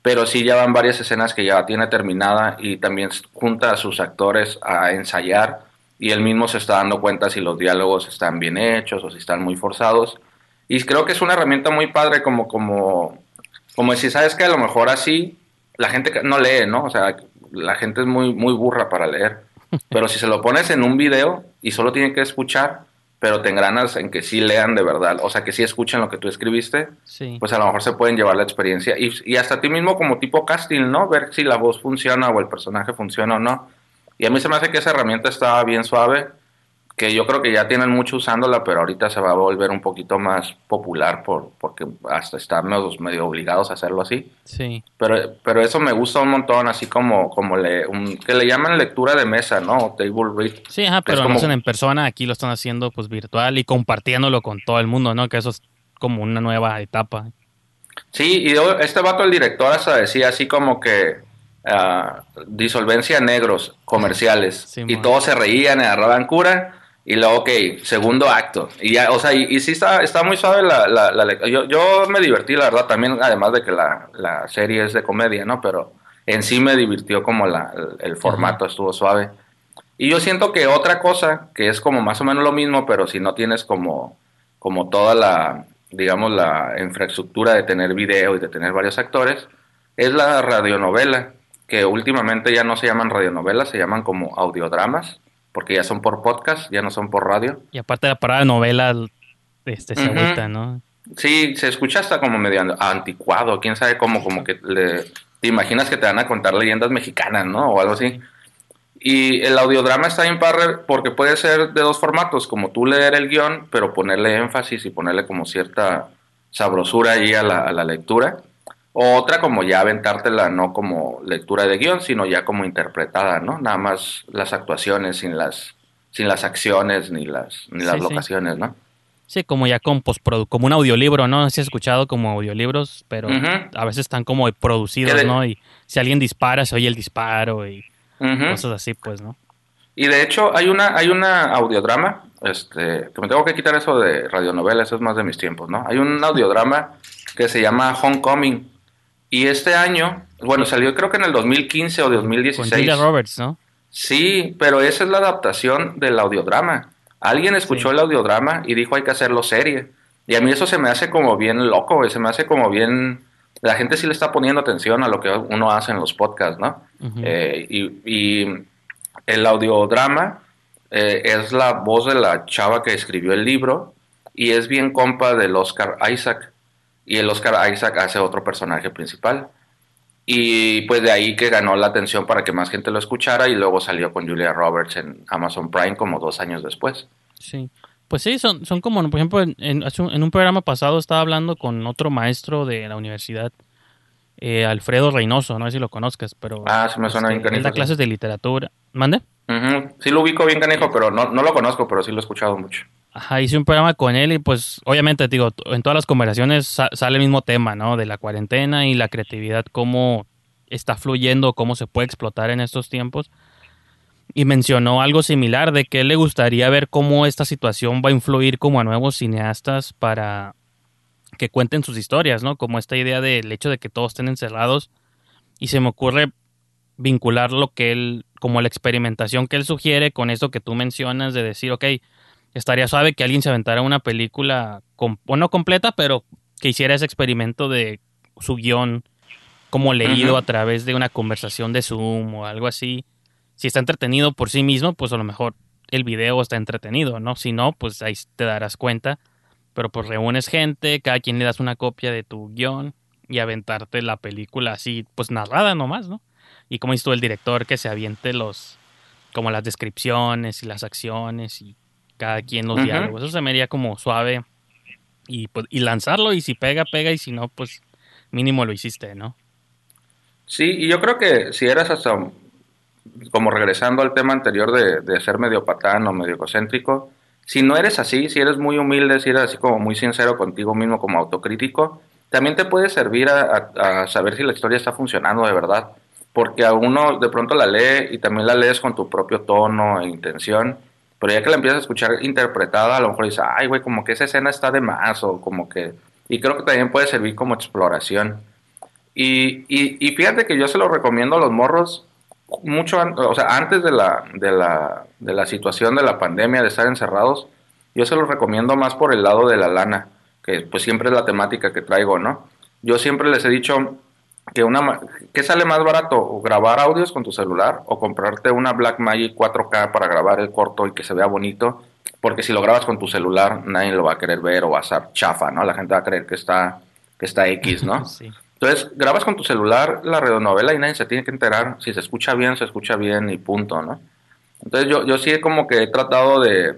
[SPEAKER 4] pero sí ya van varias escenas que ya tiene terminada y también junta a sus actores a ensayar y él mismo se está dando cuenta si los diálogos están bien hechos o si están muy forzados. Y creo que es una herramienta muy padre como, como, como si sabes que a lo mejor así la gente no lee, ¿no? O sea, la gente es muy, muy burra para leer. Pero si se lo pones en un video y solo tienen que escuchar, pero te engranas en que sí lean de verdad, o sea, que sí escuchen lo que tú escribiste,
[SPEAKER 3] Sí.
[SPEAKER 4] pues a lo mejor se pueden llevar la experiencia. Y, y hasta a ti mismo como tipo casting, ¿no? Ver si la voz funciona o el personaje funciona o no. Y a mí se me hace que esa herramienta está bien suave, que yo creo que ya tienen mucho usándola, pero ahorita se va a volver un poquito más popular por, porque hasta estamos medio obligados a hacerlo así.
[SPEAKER 3] Sí.
[SPEAKER 4] Pero, pero eso me gusta un montón, así como, como le, un- que le llaman lectura de mesa, ¿no? O table read.
[SPEAKER 3] Sí, ajá, pero
[SPEAKER 4] como-
[SPEAKER 3] no hacen en persona, aquí lo están haciendo pues virtual y compartiéndolo con todo el mundo, ¿no? Que eso es como una nueva etapa.
[SPEAKER 4] Sí, y yo- este vato, el director, hasta decía así como que ah, disolvencia negros comerciales.
[SPEAKER 3] Sí,
[SPEAKER 4] y todos se reían, agarraban cura. Y luego, ok, segundo acto. Y ya, o sea, y, y sí está, está muy suave la, la, yo, yo me divertí, la verdad, también, además de que la, la serie es de comedia, ¿no? Pero en sí me divirtió como la, el, el formato estuvo suave. Y yo siento que otra cosa, que es como más o menos lo mismo, pero si no tienes como, como toda la, digamos, la infraestructura de tener video y de tener varios actores, es la radionovela, que últimamente ya no se llaman radionovelas, se llaman como audiodramas, porque ya son por podcast, ya no son por radio.
[SPEAKER 3] Y aparte la parada de novela, este, se agüita, ¿no?
[SPEAKER 4] Sí, se escucha hasta como medio anticuado, quién sabe cómo, como que le, te imaginas que te van a contar leyendas mexicanas, ¿no? O algo así. y el audiodrama está bien padre porque puede ser de dos formatos, como tú leer el guion, pero ponerle énfasis y ponerle como cierta sabrosura ahí a la, a la lectura. O otra como ya aventártela no como lectura de guion, sino ya como interpretada, ¿no? Nada más las actuaciones sin las, sin las acciones ni las, ni las
[SPEAKER 3] Sí, sí.
[SPEAKER 4] locaciones, ¿no?
[SPEAKER 3] Sí, como ya con postprodu- como un audiolibro, ¿no? No sé si has escuchado como audiolibros, pero a veces están como producidos,
[SPEAKER 4] de-
[SPEAKER 3] ¿no? Y si alguien dispara, se oye el disparo y cosas así, pues, ¿no?
[SPEAKER 4] Y de hecho hay una, hay una audiodrama, este, que me tengo que quitar eso de radionovela, eso es más de mis tiempos, ¿no? Hay un audiodrama que se llama Homecoming. Y este año, bueno, salió creo que en el 2015 o
[SPEAKER 3] Con
[SPEAKER 4] 2016.
[SPEAKER 3] Julia Roberts, ¿no?
[SPEAKER 4] Sí, pero esa es la adaptación del audiodrama. Alguien escuchó
[SPEAKER 3] Sí.
[SPEAKER 4] el audiodrama y dijo hay que hacerlo serie. Y a mí eso se me hace como bien loco, se me hace como bien... La gente sí le está poniendo atención a lo que uno hace en los podcasts, ¿no? Eh, y, y el audiodrama eh, es la voz de la chava que escribió el libro y es bien compa del Oscar Isaac. Y el Oscar Isaac hace otro personaje principal. Y pues de ahí que ganó la atención para que más gente lo escuchara y luego salió con Julia Roberts en Amazon Prime como dos años después.
[SPEAKER 3] Sí. Pues sí, son, son como, por ejemplo, en, un- en un programa pasado estaba hablando con otro maestro de la universidad, eh, Alfredo Reynoso, no sé si lo conozcas, pero...
[SPEAKER 4] Ah, sí me suena bien
[SPEAKER 3] él da
[SPEAKER 4] canijo, sí.
[SPEAKER 3] clases de literatura. ¿Mande?
[SPEAKER 4] Ujú. Sí lo ubico bien canijo, pero no, no lo conozco, pero sí lo he escuchado mucho.
[SPEAKER 3] Ajá, hice un programa con él y pues obviamente te digo, en todas las conversaciones sa- sale el mismo tema, ¿no? De la cuarentena y la creatividad, cómo está fluyendo, cómo se puede explotar en estos tiempos. Y mencionó algo similar de que le gustaría ver cómo esta situación va a influir como a nuevos cineastas para que cuenten sus historias, ¿no? Como esta idea del hecho de que todos estén encerrados y se me ocurre vincular lo que él, como la experimentación que él sugiere con esto que tú mencionas de decir, ok, estaría suave que alguien se aventara una película, com- o no completa, pero que hiciera ese experimento de su guion como leído a través de una conversación de Zoom o algo así. Si está entretenido por sí mismo, pues a lo mejor el video está entretenido, ¿no? Si no, pues ahí te darás cuenta. Pero pues reúnes gente, cada quien le das una copia de tu guion y aventarte la película así, pues narrada nomás, ¿no? Y como tú, el director que se aviente los, como las descripciones y las acciones y cada quien los
[SPEAKER 4] Ujú.
[SPEAKER 3] diálogos. Eso se me haría como suave y, pues, y lanzarlo y si pega, pega y si no, pues mínimo lo hiciste, ¿no?
[SPEAKER 4] Sí, y yo creo que si eras hasta, como regresando al tema anterior de, de ser medio patán o medio egocéntrico, si no eres así, si eres muy humilde, si eres así como muy sincero contigo mismo como autocrítico, también te puede servir a, a- a saber si la historia está funcionando de verdad. Porque a uno de pronto la lee y también la lees con tu propio tono e intención, pero ya que la empiezas a escuchar interpretada, a lo mejor dices, ay, güey, como que esa escena está de más, o como que... Y creo que también puede servir como exploración. Y, y, y fíjate que yo se lo recomiendo a los morros mucho, o sea, antes de la, de, la, de la situación de la pandemia, de estar encerrados, yo se los recomiendo más por el lado de la lana, que pues siempre es la temática que traigo, ¿no? Yo siempre les he dicho que una ¿qué sale más barato? ¿O grabar audios con tu celular o comprarte una Blackmagic 4K para grabar el corto y que se vea bonito? Porque si lo grabas con tu celular, nadie lo va a querer ver o va a ser chafa, ¿no? La gente va a creer que está, que está X, ¿no? (laughs)
[SPEAKER 3] Sí.
[SPEAKER 4] Entonces, grabas con tu celular la radionovela y nadie se tiene que enterar. Si se escucha bien, se escucha bien y punto, ¿no? Entonces, yo, yo sí como que he tratado de...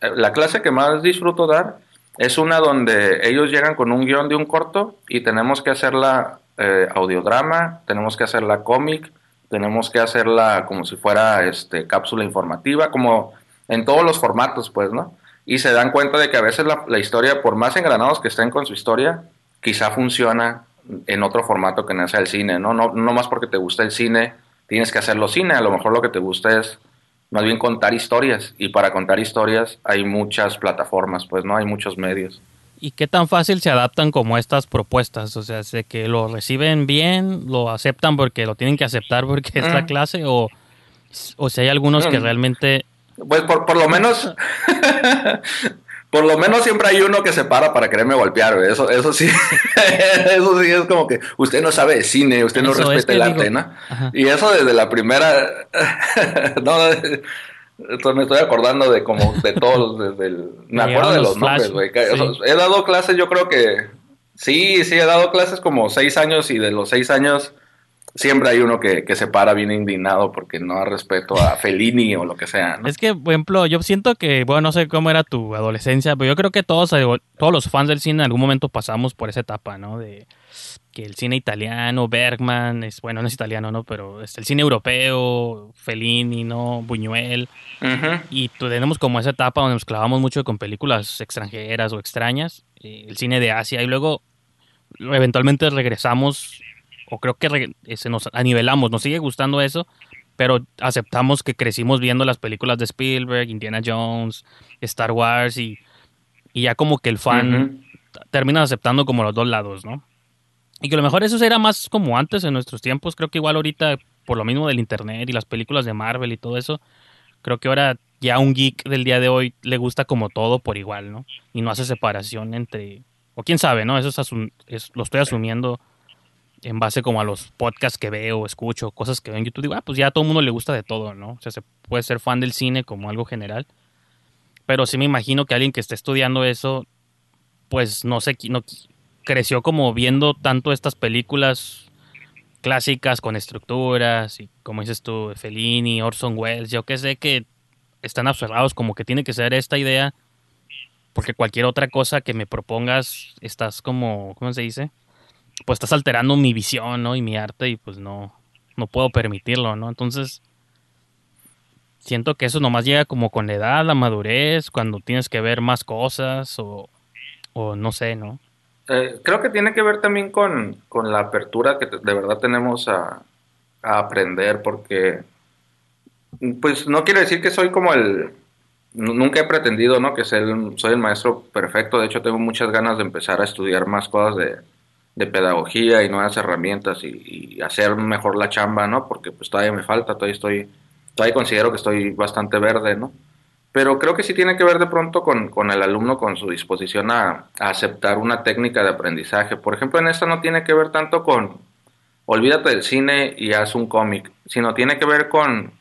[SPEAKER 4] eh, La clase que más disfruto dar es una donde ellos llegan con un guion de un corto y tenemos que hacerla eh, audiodrama, tenemos que hacerla cómic, tenemos que hacerla como si fuera este, cápsula informativa, como en todos los formatos, pues, ¿no? Y se dan cuenta de que a veces la, la historia, por más engranados que estén con su historia, quizá funciona en otro formato que no sea el cine, ¿no? No, no más porque te gusta el cine, tienes que hacerlo cine, a lo mejor lo que te gusta es más bien contar historias, y para contar historias hay muchas plataformas, pues, ¿no? Hay muchos medios.
[SPEAKER 3] ¿Y qué tan fácil se adaptan como estas propuestas? O sea, ¿de que lo reciben bien, lo aceptan porque lo tienen que aceptar porque es la clase? O, o si hay algunos que
[SPEAKER 4] Mm.
[SPEAKER 3] realmente...
[SPEAKER 4] Pues por, por lo menos, (laughs) por lo menos siempre hay uno que se para para quererme golpear, güey. Eso, eso sí, (laughs) eso sí es como que usted no sabe de cine, usted no
[SPEAKER 3] Eso,
[SPEAKER 4] respeta
[SPEAKER 3] es que
[SPEAKER 4] el
[SPEAKER 3] digo-
[SPEAKER 4] arte, ¿no?
[SPEAKER 3] Ajá.
[SPEAKER 4] Y eso desde la primera, (laughs) no, entonces me estoy acordando de como de todos, desde el, me acuerdo de los nombres, güey. He dado clases, yo creo que, sí, sí, he dado clases como seis años y de los seis años siempre hay uno que, que se para bien indignado porque no da respeto a Fellini o lo que sea, ¿no?
[SPEAKER 3] Es que, por ejemplo, yo siento que, bueno, no sé cómo era tu adolescencia, pero yo creo que todos, eh, todos los fans del cine en algún momento pasamos por esa etapa, ¿no? De que el cine italiano, Bergman, es, bueno, no es italiano, ¿no? Pero es el cine europeo, Fellini, ¿no? Buñuel.
[SPEAKER 4] Ujú.
[SPEAKER 3] Y tu- tenemos como esa etapa donde nos clavamos mucho con películas extranjeras o extrañas, eh, el cine de Asia, y luego eventualmente regresamos, o creo que eh, se nos anivelamos, nos sigue gustando eso, pero aceptamos que crecimos viendo las películas de Spielberg, Indiana Jones, Star Wars, y, y ya como que el fan termina aceptando como los dos lados, ¿no? Y que a lo mejor eso era más como antes en nuestros tiempos, creo que igual ahorita, por lo mismo del internet y las películas de Marvel y todo eso, creo que ahora ya un geek del día de hoy le gusta como todo por igual, ¿no? Y no hace separación entre... O quién sabe, ¿no? Eso es, asum- es- lo estoy asumiendo en base como a los podcasts que veo, escucho, cosas que veo en YouTube. Digo, ah, pues ya a todo el mundo le gusta de todo, ¿no? O sea, se puede ser fan del cine como algo general. Pero sí me imagino que alguien que esté estudiando eso, pues no sé, no, creció como viendo tanto estas películas clásicas con estructuras y como dices tú, Fellini, Orson Welles, yo que sé que están observados como que tiene que ser esta idea porque cualquier otra cosa que me propongas estás como, ¿cómo se dice? Pues estás alterando mi visión, ¿no? Y mi arte y pues no, no puedo permitirlo, ¿no? Entonces, siento que eso nomás llega como con la edad, la madurez, cuando tienes que ver más cosas o, o no sé, ¿no?
[SPEAKER 4] Eh, creo que tiene que ver también con, con la apertura que de verdad tenemos a, aprender, porque, pues no quiere decir que soy como el, nu- nunca he pretendido, ¿no? Que el- soy el maestro perfecto, de hecho tengo muchas ganas de empezar a estudiar más cosas de, de pedagogía y nuevas herramientas y, y hacer mejor la chamba, ¿no? Porque pues todavía me falta, todavía estoy, todavía considero que estoy bastante verde, ¿no? Pero creo que sí tiene que ver de pronto con, con el alumno, con su disposición a, a aceptar una técnica de aprendizaje. Por ejemplo, en esta no tiene que ver tanto con olvídate del cine y haz un cómic, sino tiene que ver con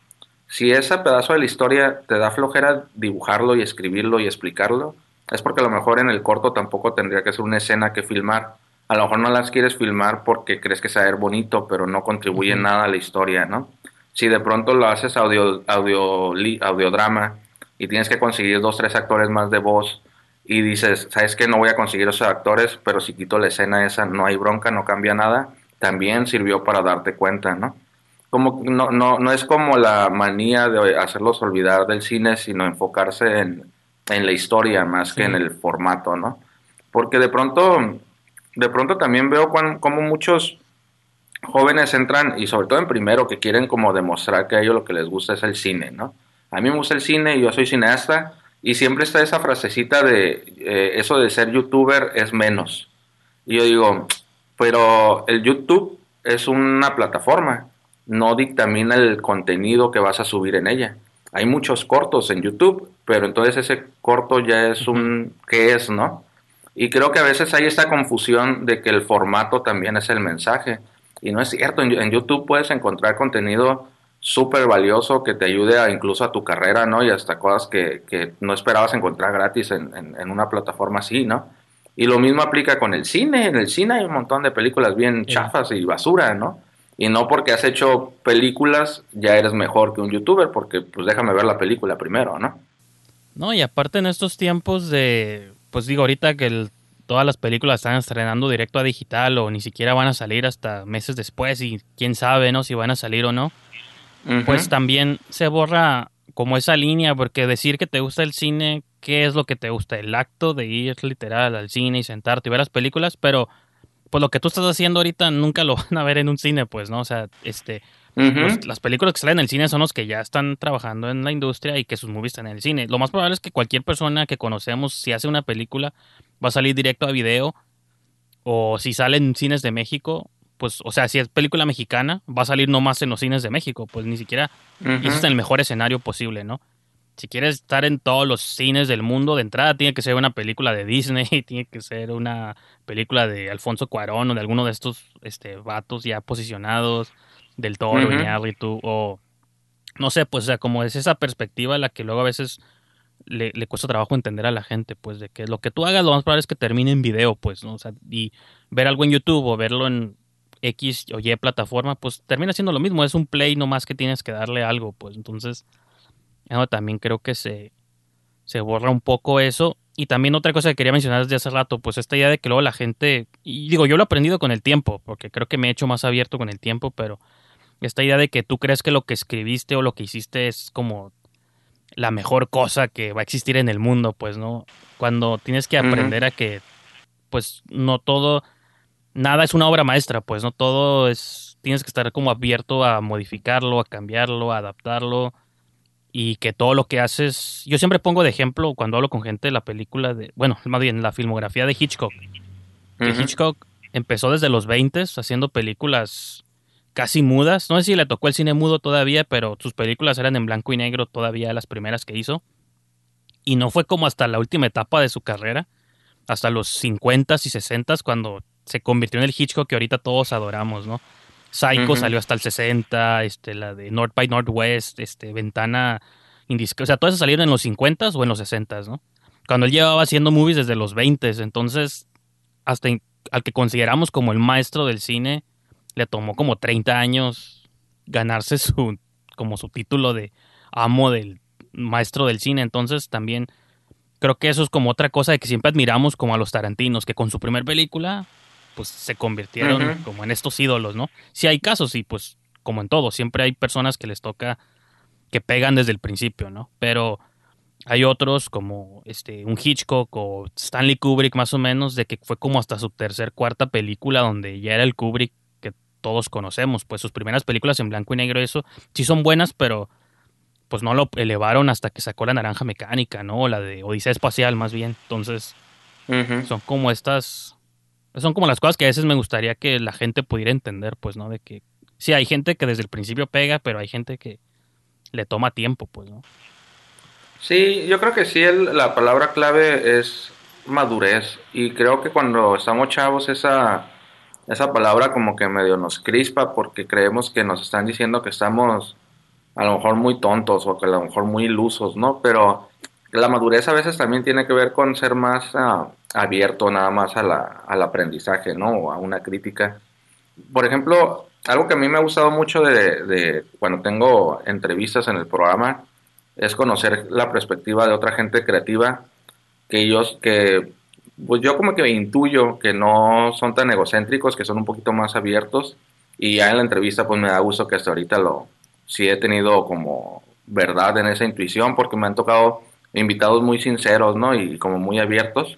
[SPEAKER 4] si ese pedazo de la historia te da flojera dibujarlo y escribirlo y explicarlo, es porque a lo mejor en el corto tampoco tendría que ser una escena que filmar. A lo mejor no las quieres filmar porque crees que se va a ver bonito, pero no contribuye nada a la historia, ¿no? Si de pronto lo haces audio, audio, li- audiodrama y tienes que conseguir dos, tres actores más de voz y dices, ¿sabes qué? No voy a conseguir esos actores, pero si quito la escena esa, no hay bronca, no cambia nada, también sirvió para darte cuenta, ¿no? Como, no, no, no es como la manía de hacerlos olvidar del cine, sino enfocarse en, en la historia más que en el formato, ¿no? Porque de pronto, de pronto también veo como muchos jóvenes entran, y sobre todo en primero, que quieren como demostrar que a ellos lo que les gusta es el cine, ¿no? A mí me gusta el cine yo soy cineasta, y siempre está esa frasecita de eh, eso de ser youtuber es menos. Y yo digo, pero el YouTube es una plataforma, no dictamina el contenido que vas a subir en ella. Hay muchos cortos en YouTube, pero entonces ese corto ya es un qué es, ¿no? Y creo que a veces hay esta confusión de que el formato también es el mensaje. Y no es cierto, en, en YouTube puedes encontrar contenido súper valioso que te ayude a, incluso a tu carrera, ¿no? Y hasta cosas que, que no esperabas encontrar gratis en, en- en una plataforma así, ¿no? Y lo mismo aplica con el cine. En el cine hay un montón de películas bien chafas y basura, ¿no? Y no porque has hecho películas ya eres mejor que un youtuber, porque pues déjame ver la película primero, ¿no?
[SPEAKER 3] No, y aparte en estos tiempos de, pues digo, ahorita que el- todas las películas están estrenando directo a digital o ni siquiera van a salir hasta meses después y quién sabe, ¿no? Si van a salir o no. Pues también se borra como esa línea, porque decir que te gusta el cine, ¿qué es lo que te gusta? El acto de ir literal al cine y sentarte y ver las películas, pero pues lo que tú estás haciendo ahorita nunca lo (laughs) van a ver en un cine, pues, ¿no? O sea, este, los- las películas que salen en el cine son los que ya están trabajando en la industria y que sus movies están en el cine. Lo más probable es que cualquier persona que conocemos, si hace una película, va a salir directo a video. O si sale en cines de México, pues, o sea, si es película mexicana, va a salir nomás en los cines de México. Pues ni siquiera. Y eso está en el mejor escenario posible, ¿no? Si quieres estar en todos los cines del mundo, de entrada tiene que ser una película de Disney, (laughs) tiene que ser una película de Alfonso Cuarón o de alguno de estos este, vatos ya posicionados, del Toro,
[SPEAKER 4] Ujú.
[SPEAKER 3] Iñárritu, o no sé, pues o sea, como es esa perspectiva la que luego a veces le, le cuesta trabajo entender a la gente, pues de que lo que tú hagas lo más probable es que termine en video, pues, ¿no? O sea, y ver algo en YouTube o verlo en, X o Y plataforma, pues termina siendo lo mismo, es un play nomás que tienes que darle algo, pues entonces yo también creo que se, se borra un poco eso. Y también otra cosa que quería mencionar desde hace rato, pues esta idea de que luego la gente, y digo, yo lo he aprendido con el tiempo, porque creo que me he hecho más abierto con el tiempo, pero esta idea de que tú crees que lo que escribiste o lo que hiciste es como la mejor cosa que va a existir en el mundo, pues, ¿no? Cuando tienes que aprender a que, pues, no todo, nada es una obra maestra, pues, no todo es, tienes que estar como abierto a modificarlo, a cambiarlo, a adaptarlo, y que todo lo que haces, yo siempre pongo de ejemplo cuando hablo con gente la película de, bueno, más bien la filmografía de Hitchcock, que. Hitchcock empezó desde los 20 haciendo películas casi mudas. No sé si le tocó el cine mudo todavía, pero sus películas eran en blanco y negro todavía las primeras que hizo. Y no fue como hasta la última etapa de su carrera, hasta los 50s y 60s, cuando se convirtió en el Hitchcock que ahorita todos adoramos, ¿no? Psycho salió hasta el 60, este, la de North by Northwest, este, Ventana Indiscreta. O sea, todas esas salieron en los 50s o en los 60s, ¿no? Cuando él llevaba haciendo movies desde los 20s, entonces hasta en- al que consideramos como el maestro del cine, le tomó como 30 años ganarse (laughs) su como su título de amo del maestro del cine. Entonces también creo que eso es como otra cosa de que siempre admiramos como a los tarantinos, que con su primer película pues se convirtieron como en estos ídolos, ¿no? Sí hay casos y pues como en todo, siempre hay personas que les toca que pegan desde el principio, ¿no? Pero hay otros como este un Hitchcock o Stanley Kubrick más o menos de que fue como hasta su tercer cuarta película donde ya era el Kubrick que todos conocemos, pues sus primeras películas en blanco y negro eso sí son buenas, pero pues no lo elevaron hasta que sacó la Naranja Mecánica, ¿no? O la de Odisea Espacial más bien. Entonces, son como estas son como las cosas que a veces me gustaría que la gente pudiera entender, pues, ¿no? De que sí hay gente que desde el principio pega, pero hay gente que le toma tiempo, pues, ¿no?
[SPEAKER 4] Sí, yo creo que sí, el- la palabra clave es madurez. Y creo que cuando estamos chavos, esa, esa palabra como que medio nos crispa porque creemos que nos están diciendo que estamos a lo mejor muy tontos o que a lo mejor muy ilusos, ¿no? Pero la madurez a veces también tiene que ver con ser más ah, abierto nada más a la, al aprendizaje, ¿no? A una crítica. Por ejemplo, algo que a mí me ha gustado mucho de, cuando tengo entrevistas en el programa es conocer la perspectiva de otra gente creativa que ellos que pues yo como que intuyo que no son tan egocéntricos, que son un poquito más abiertos y ya en la entrevista pues me da gusto que hasta ahorita lo sí he tenido como verdad en esa intuición porque me han tocado invitados muy sinceros, ¿no? Y como muy abiertos.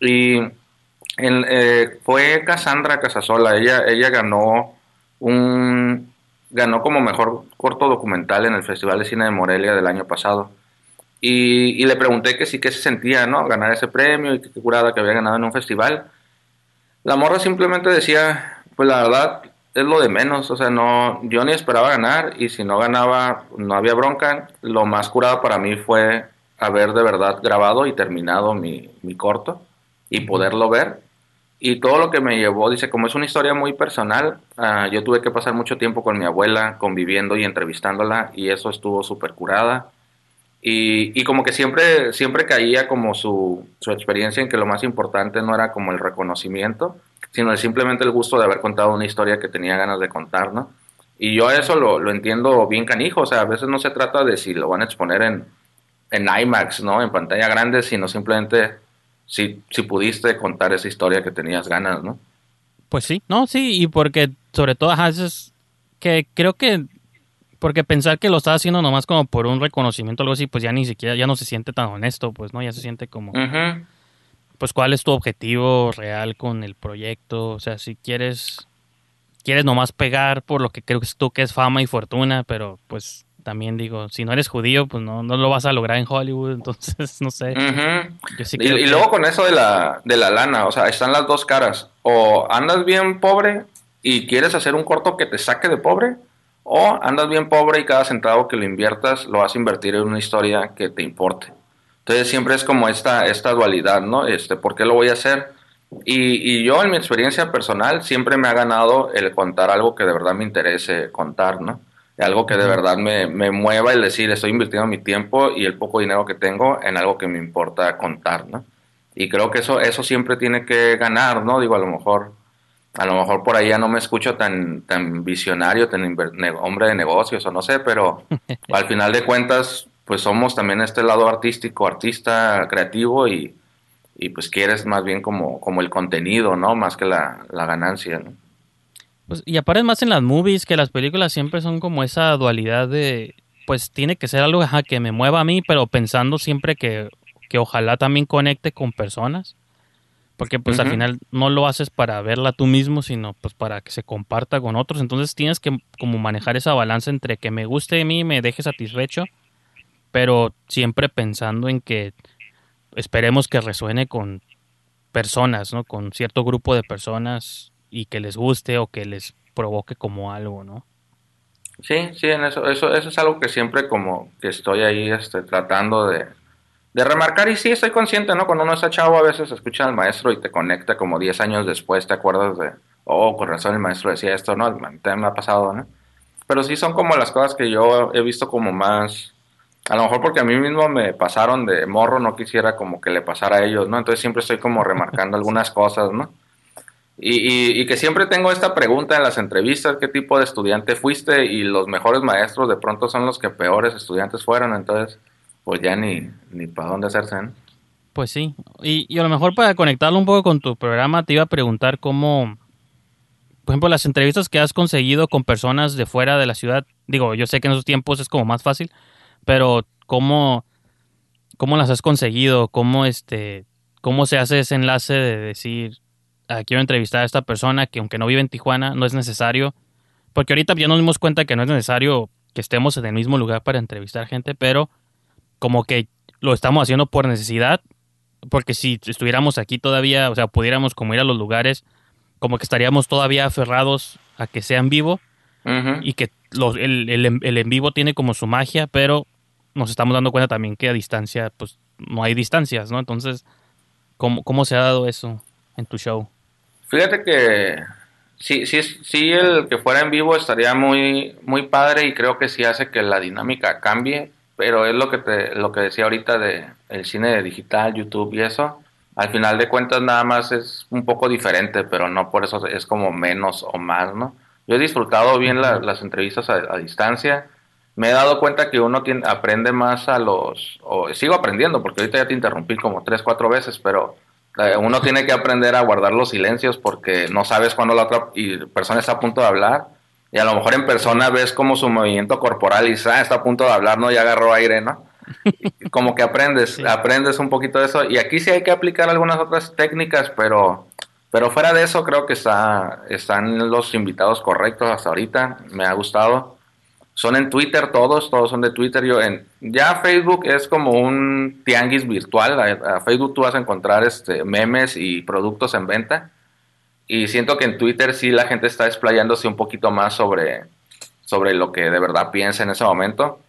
[SPEAKER 4] Y en- eh, fue Cassandra Casasola, ella, ella ganó un ganó como mejor corto documental en el Festival de Cine de Morelia del año pasado. Y, y le pregunté que sí que se sentía, ¿no? Ganar ese premio y qué curada que había ganado en un festival. La morra simplemente decía, pues la verdad es lo de menos, o sea, no, yo ni esperaba ganar y si no ganaba no había bronca. Lo más curado para mí fue haber de verdad grabado y terminado mi, mi corto y poderlo ver. Y todo lo que me llevó, dice, como es una historia muy personal, ah, yo tuve que pasar mucho tiempo con mi abuela, conviviendo y entrevistándola, y eso estuvo súper curada. Y, y como que siempre, siempre caía como su, su experiencia en que lo más importante no era como el reconocimiento, sino el- simplemente el gusto de haber contado una historia que tenía ganas de contar, ¿no? Y yo eso lo, lo entiendo bien canijo, o sea, a veces no se trata de si lo van a exponer en, en IMAX, ¿no? En pantalla grande, sino simplemente si, si pudiste contar esa historia que tenías ganas, ¿no?
[SPEAKER 3] Pues sí, no, sí, y porque sobre todo ajá, eso es que creo que porque pensar que lo estás haciendo nomás como por un reconocimiento o algo así, pues ya ni siquiera, ya no se siente tan honesto, pues, ¿no? Ya se siente como, pues, ¿cuál es tu objetivo real con el proyecto? O sea, si quieres, quieres nomás pegar por lo que creo que es tú que es fama y fortuna, pero pues también digo, si no eres judío, pues no, no lo vas a lograr en Hollywood, (laughs) entonces, no sé.
[SPEAKER 4] Ujú.
[SPEAKER 3] Yo sí
[SPEAKER 4] y, luego con eso de la, de la lana, o sea, están las dos caras. O andas bien pobre y quieres hacer un corto que te saque de pobre, o andas bien pobre y cada centavo que lo inviertas lo vas a invertir en una historia que te importe. Entonces siempre es como esta, esta dualidad, ¿no? Este, ¿Por qué lo voy a hacer? Y, y yo en mi experiencia personal siempre me ha ganado el contar algo que de verdad me interese contar, ¿no? Algo que de verdad me, me mueva el decir, estoy invirtiendo mi tiempo y el poco dinero que tengo en algo que me importa contar, ¿no? Y creo que eso, eso siempre tiene que ganar, ¿no? Digo, a lo mejor A lo mejor por ahí ya no me escucho tan, tan visionario, tan hombre de negocios o no sé, pero (laughs) al final de cuentas, pues somos también este lado artístico, artista creativo y, y pues quieres más bien como, como el contenido, ¿no? Más que la, la ganancia, ¿no?
[SPEAKER 3] Pues, y aparte más en las movies, que las películas siempre son como esa dualidad de, pues tiene que ser algo ajá, que me mueva a mí, pero pensando siempre que, que ojalá también conecte con personas. Porque pues al final no lo haces para verla tú mismo, sino pues para que se comparta con otros. Entonces tienes que como manejar esa balanza entre que me guste a mí y me deje satisfecho, pero siempre pensando en que esperemos que resuene con personas, ¿no? Con cierto grupo de personas y que les guste o que les provoque como algo, ¿no?
[SPEAKER 4] Sí, sí, en eso, eso, eso es algo que siempre como que estoy ahí este, tratando de, de remarcar y sí estoy consciente, ¿no? Cuando uno está chavo a veces escucha al maestro y te conecta como 10 años después, te acuerdas de, oh, con razón el maestro decía esto, ¿no? También me ha pasado, ¿no? Pero sí son como las cosas que yo he visto como más, a lo mejor porque a mí mismo me pasaron de morro, no quisiera como que le pasara a ellos, ¿no? Entonces siempre estoy como remarcando (laughs) algunas cosas, ¿no? Y, y, y que siempre tengo esta pregunta en las entrevistas, ¿qué tipo de estudiante fuiste? Y los mejores maestros de pronto son los que peores estudiantes fueron, entonces pues ya ni, ni para dónde hacerse.
[SPEAKER 3] Pues sí. Y, y a lo mejor para conectarlo un poco con tu programa, te iba a preguntar cómo, por ejemplo, las entrevistas que has conseguido con personas de fuera de la ciudad. Digo, yo sé que en esos tiempos es como más fácil, pero cómo, cómo las has conseguido, cómo este, cómo se hace ese enlace de decir, ah, quiero entrevistar a esta persona que aunque no vive en Tijuana, no es necesario. Porque ahorita ya nos dimos cuenta que no es necesario que estemos en el mismo lugar para entrevistar gente, pero como que lo estamos haciendo por necesidad, porque si estuviéramos aquí todavía, o sea, pudiéramos como ir a los lugares, como que estaríamos todavía aferrados a que sea en vivo y que los- el, el en vivo tiene como su magia, pero nos estamos dando cuenta también que a distancia, pues no hay distancias, ¿no? Entonces, ¿cómo, cómo se ha dado eso en tu show?
[SPEAKER 4] Fíjate que sí, sí, sí el que fuera en vivo estaría muy, muy padre y creo que sí hace que la dinámica cambie, pero es lo que te, lo que decía ahorita de el cine digital, YouTube y eso. Al final de cuentas nada más es un poco diferente, pero no por eso es como menos o más, ¿no? Yo he disfrutado bien la- las entrevistas a, a distancia. Me he dado cuenta que uno tiene, aprende más a los... O, sigo aprendiendo, porque ahorita ya te interrumpí como tres, cuatro veces, pero uno tiene que aprender a guardar los silencios porque no sabes cuándo la otra persona está a punto de hablar. Y a lo mejor en persona ves como su movimiento corporal y ah, está a punto de hablar, no, ya agarró aire, ¿no? Como que aprendes, aprendes un poquito de eso. Y aquí sí hay que aplicar algunas otras técnicas, pero, pero fuera de eso creo que está, están los invitados correctos hasta ahorita. Me ha gustado. Son en Twitter todos, todos son de Twitter. Yo en, ya Facebook es como un tianguis virtual. A, Facebook tú vas a encontrar este, memes y productos en venta. Y siento que en Twitter sí la gente está explayándose un poquito más sobre, sobre lo que de verdad piensa en ese momento.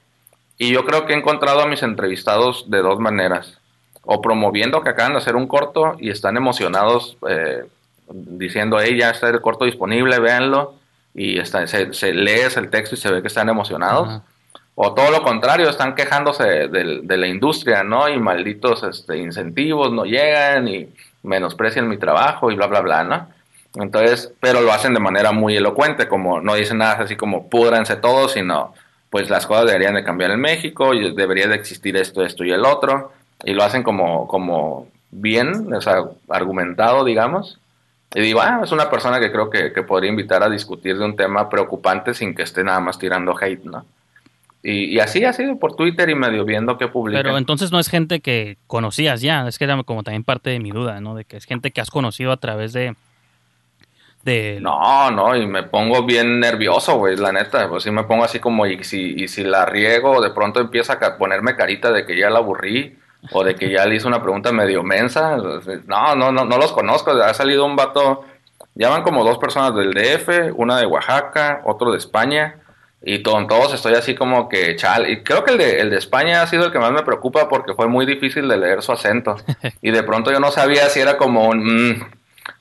[SPEAKER 4] Y yo creo que he encontrado a mis entrevistados de dos maneras. O promoviendo que acaban de hacer un corto y están emocionados eh, diciendo, hey, ya está el corto disponible, véanlo. Y está, se, se lees el texto y se ve que están emocionados.
[SPEAKER 3] Ajá.
[SPEAKER 4] O todo lo contrario, están quejándose de, de la industria, ¿no? Y malditos este, incentivos no llegan y menosprecian mi trabajo y bla, bla, bla, ¿no? Entonces, pero lo hacen de manera muy elocuente, como no dicen nada así como púdranse todos, sino pues las cosas deberían de cambiar en México, y debería de existir esto, esto y el otro, y lo hacen como, como bien, o sea, argumentado, digamos. Y digo, ah, es una persona que creo que, que podría invitar a discutir de un tema preocupante sin que esté nada más tirando hate, ¿no? Y, y así ha sido por Twitter y medio viendo qué publican.
[SPEAKER 3] Pero entonces no es gente que conocías ya, es que era como también parte de mi duda, ¿no? De que es gente que has conocido a través de... de
[SPEAKER 4] No, no, y me pongo bien nervioso, güey, la neta. Pues sí me pongo así como, y si, y si la riego, de pronto empieza a ponerme carita de que ya la aburrí, o de que ya le hice una pregunta medio mensa. No, no, no, no los conozco. Ha salido un vato, ya van como dos personas del DF, una de Oaxaca, otro de España, y con todos estoy así como que chal. Y creo que el de, el de España ha sido el que más me preocupa porque fue muy difícil de leer su acento. (laughs) Y de pronto yo no sabía si era como un... mm,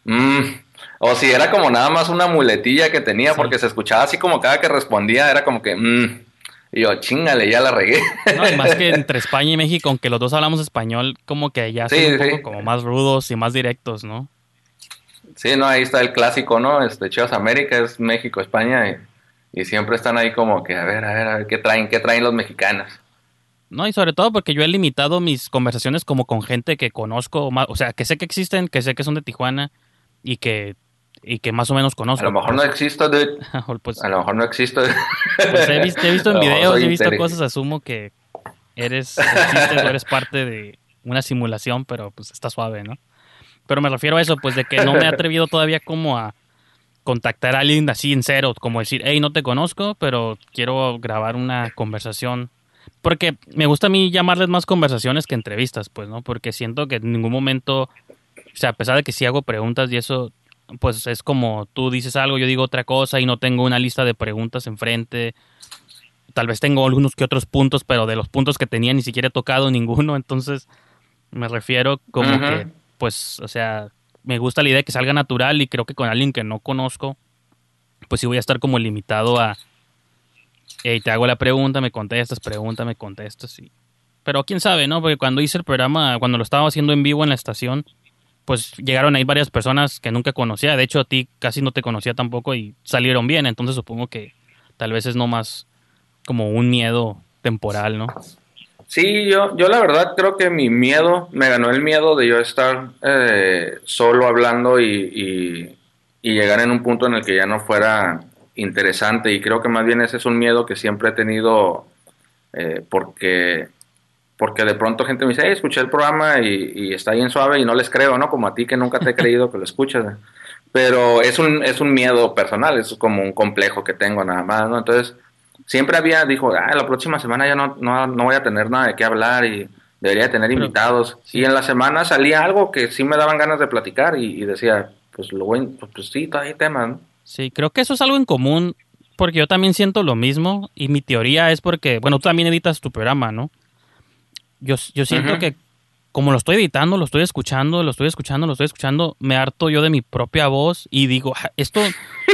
[SPEAKER 4] mm, o si era como nada más una muletilla que tenía, porque se escuchaba así como cada que respondía, era como que, mm. Y yo, chingale, ya la regué.
[SPEAKER 3] No, y más que (laughs) entre España y México, aunque los dos hablamos español, como que ya son
[SPEAKER 4] Sí,
[SPEAKER 3] un poco
[SPEAKER 4] sí.
[SPEAKER 3] como más rudos y más directos, ¿no?
[SPEAKER 4] Sí, no, ahí está el clásico, ¿no? Este, Chivas América es México, España y, y siempre están ahí como que, a ver, a ver, a ver, ¿qué traen, qué traen los mexicanos?
[SPEAKER 3] No, y sobre todo porque yo he limitado mis conversaciones como con gente que conozco, ma- o sea, que sé que existen, que sé que son de Tijuana y que, y que más o menos
[SPEAKER 4] A
[SPEAKER 3] conozco. (laughs)
[SPEAKER 4] lo mejor no
[SPEAKER 3] pues,
[SPEAKER 4] existo, dude.
[SPEAKER 3] pues,
[SPEAKER 4] A lo mejor no existo.
[SPEAKER 3] pues he, visto, he visto en (laughs)
[SPEAKER 4] A
[SPEAKER 3] videos, he visto cosas, asumo que eres, existes o eres parte de una simulación, pero pues está suave, ¿no? Pero me refiero a eso, pues de que no me he atrevido todavía como a contactar a alguien así en cero, como decir, hey, no te conozco, pero quiero grabar una conversación. Porque me gusta a mí llamarles más conversaciones que entrevistas, pues, ¿no? Porque siento que en ningún momento, o sea, a pesar de que sí hago preguntas y eso, pues es como tú dices algo, yo digo otra cosa y no tengo una lista de preguntas enfrente. Tal vez tengo algunos que otros puntos, pero de los puntos que tenía ni siquiera he tocado (laughs) ninguno, entonces me refiero como que, pues, o sea, me gusta la idea de que salga natural y creo que con alguien que no conozco, pues sí voy a estar como limitado a, hey, te hago la pregunta, me contestas, pregunta, me contestas, y... Pero quién sabe, ¿no? Porque cuando hice el programa, cuando lo estaba haciendo en vivo en la estación, pues llegaron ahí varias personas que nunca conocía. De hecho, a ti casi no te conocía tampoco y salieron bien. Entonces supongo que tal vez es nomás como un miedo temporal, ¿no?
[SPEAKER 4] Sí, yo, yo la verdad creo que mi miedo, me ganó el miedo de yo estar eh, solo hablando y, y- llegar en un punto en el que ya no fuera interesante y creo que más bien ese es un miedo que siempre he tenido eh, porque, porque de pronto gente me dice, hey, escuché el programa y, y está bien suave y no les creo, ¿no? Como a ti que nunca te he creído que lo escuchas. Pero es un, es un miedo personal, es como un complejo que tengo nada más, ¿no? Entonces siempre había, dijo, ah, la próxima semana ya no, no, no voy a tener nada de qué hablar y debería tener invitados. Y en la semana salía algo que sí me daban ganas de platicar y, y decía, pues lo voy, pues, pues sí, todavía hay temas, ¿no?
[SPEAKER 3] Sí, creo que eso es algo en común, porque yo también siento lo mismo, y mi teoría es porque, bueno, tú también editas tu programa, ¿no? Yo, yo siento que como lo estoy editando, lo estoy escuchando, lo estoy escuchando, lo estoy escuchando, me harto yo de mi propia voz y digo, "Ah, esto,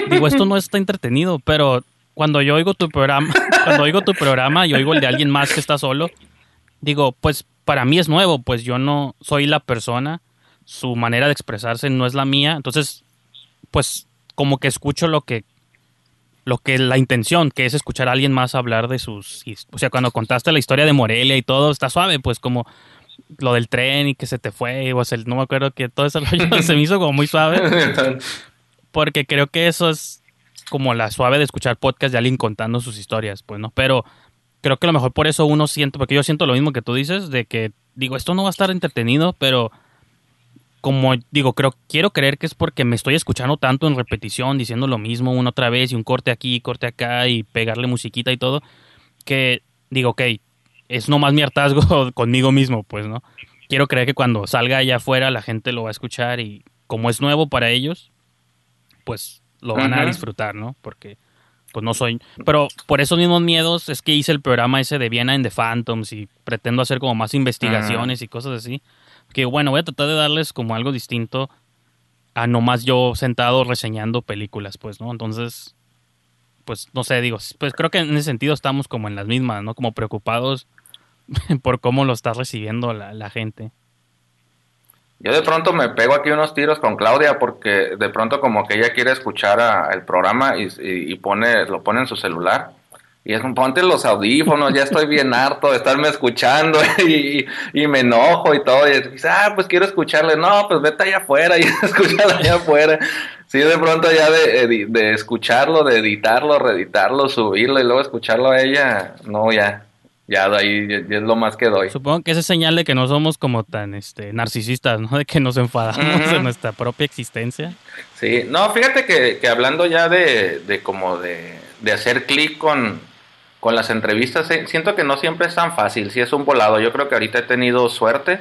[SPEAKER 3] digo, esto no está entretenido, pero cuando yo oigo tu programa, (laughs) cuando oigo tu programa y oigo el de alguien más que está solo, digo, pues para mí es nuevo, pues yo no soy la persona, su manera de expresarse no es la mía, entonces, pues como que escucho lo que lo que la intención, que es escuchar a alguien más hablar de sus, o sea, cuando contaste la historia de Morelia y todo, está suave, pues como lo del tren y que se te fue, o sea, no me acuerdo que todo ese (laughs) rollo se me hizo como muy suave, (laughs) porque creo que eso es como la suave de escuchar podcast de alguien contando sus historias, pues, ¿no? Pero creo que a lo mejor por eso uno siente, porque yo siento lo mismo que tú dices, de que digo, esto no va a estar entretenido, pero como digo, creo, quiero creer que es porque me estoy escuchando tanto en repetición, diciendo lo mismo una otra vez y un corte aquí, corte acá y pegarle musiquita y todo, que digo, ok, es nomás mi hartazgo (laughs) conmigo mismo, pues, ¿no? Quiero creer que cuando salga allá afuera la gente lo va a escuchar y como es nuevo para ellos, pues lo van a disfrutar, ¿no? Porque pues no soy... Pero por esos mismos miedos es que hice el programa ese de Viena en The Phantoms y pretendo hacer como más investigaciones y cosas así. Que bueno, voy a tratar de darles como algo distinto a nomás yo sentado reseñando películas, pues, ¿no? Entonces, pues no sé, digo, pues creo que en ese sentido estamos como en las mismas, ¿no? Como preocupados (laughs) por cómo lo está recibiendo la, gente.
[SPEAKER 4] Yo de pronto me pego aquí unos tiros con Claudia porque de pronto como que ella quiere escuchar a- el programa y, y- y pone lo pone en su celular. Y es un ponte los audífonos, ya estoy bien harto de estarme escuchando (laughs) y, y me enojo y todo. Y dice, ah, pues quiero escucharle. No, pues vete allá afuera (laughs) y escúchalo allá afuera. Sí, de pronto ya de, de escucharlo, de editarlo, reeditarlo, subirlo y luego escucharlo a ella, no, ya, ya de ahí ya- es lo más que doy.
[SPEAKER 3] Supongo que esa es señal de que no somos como tan este narcisistas, ¿no? De que nos enfadamos de nuestra propia existencia.
[SPEAKER 4] Sí, no, fíjate que, que hablando ya de, de como de, de hacer clic con, con las entrevistas, eh, siento que no siempre es tan fácil, si es un volado. Yo creo que ahorita he tenido suerte.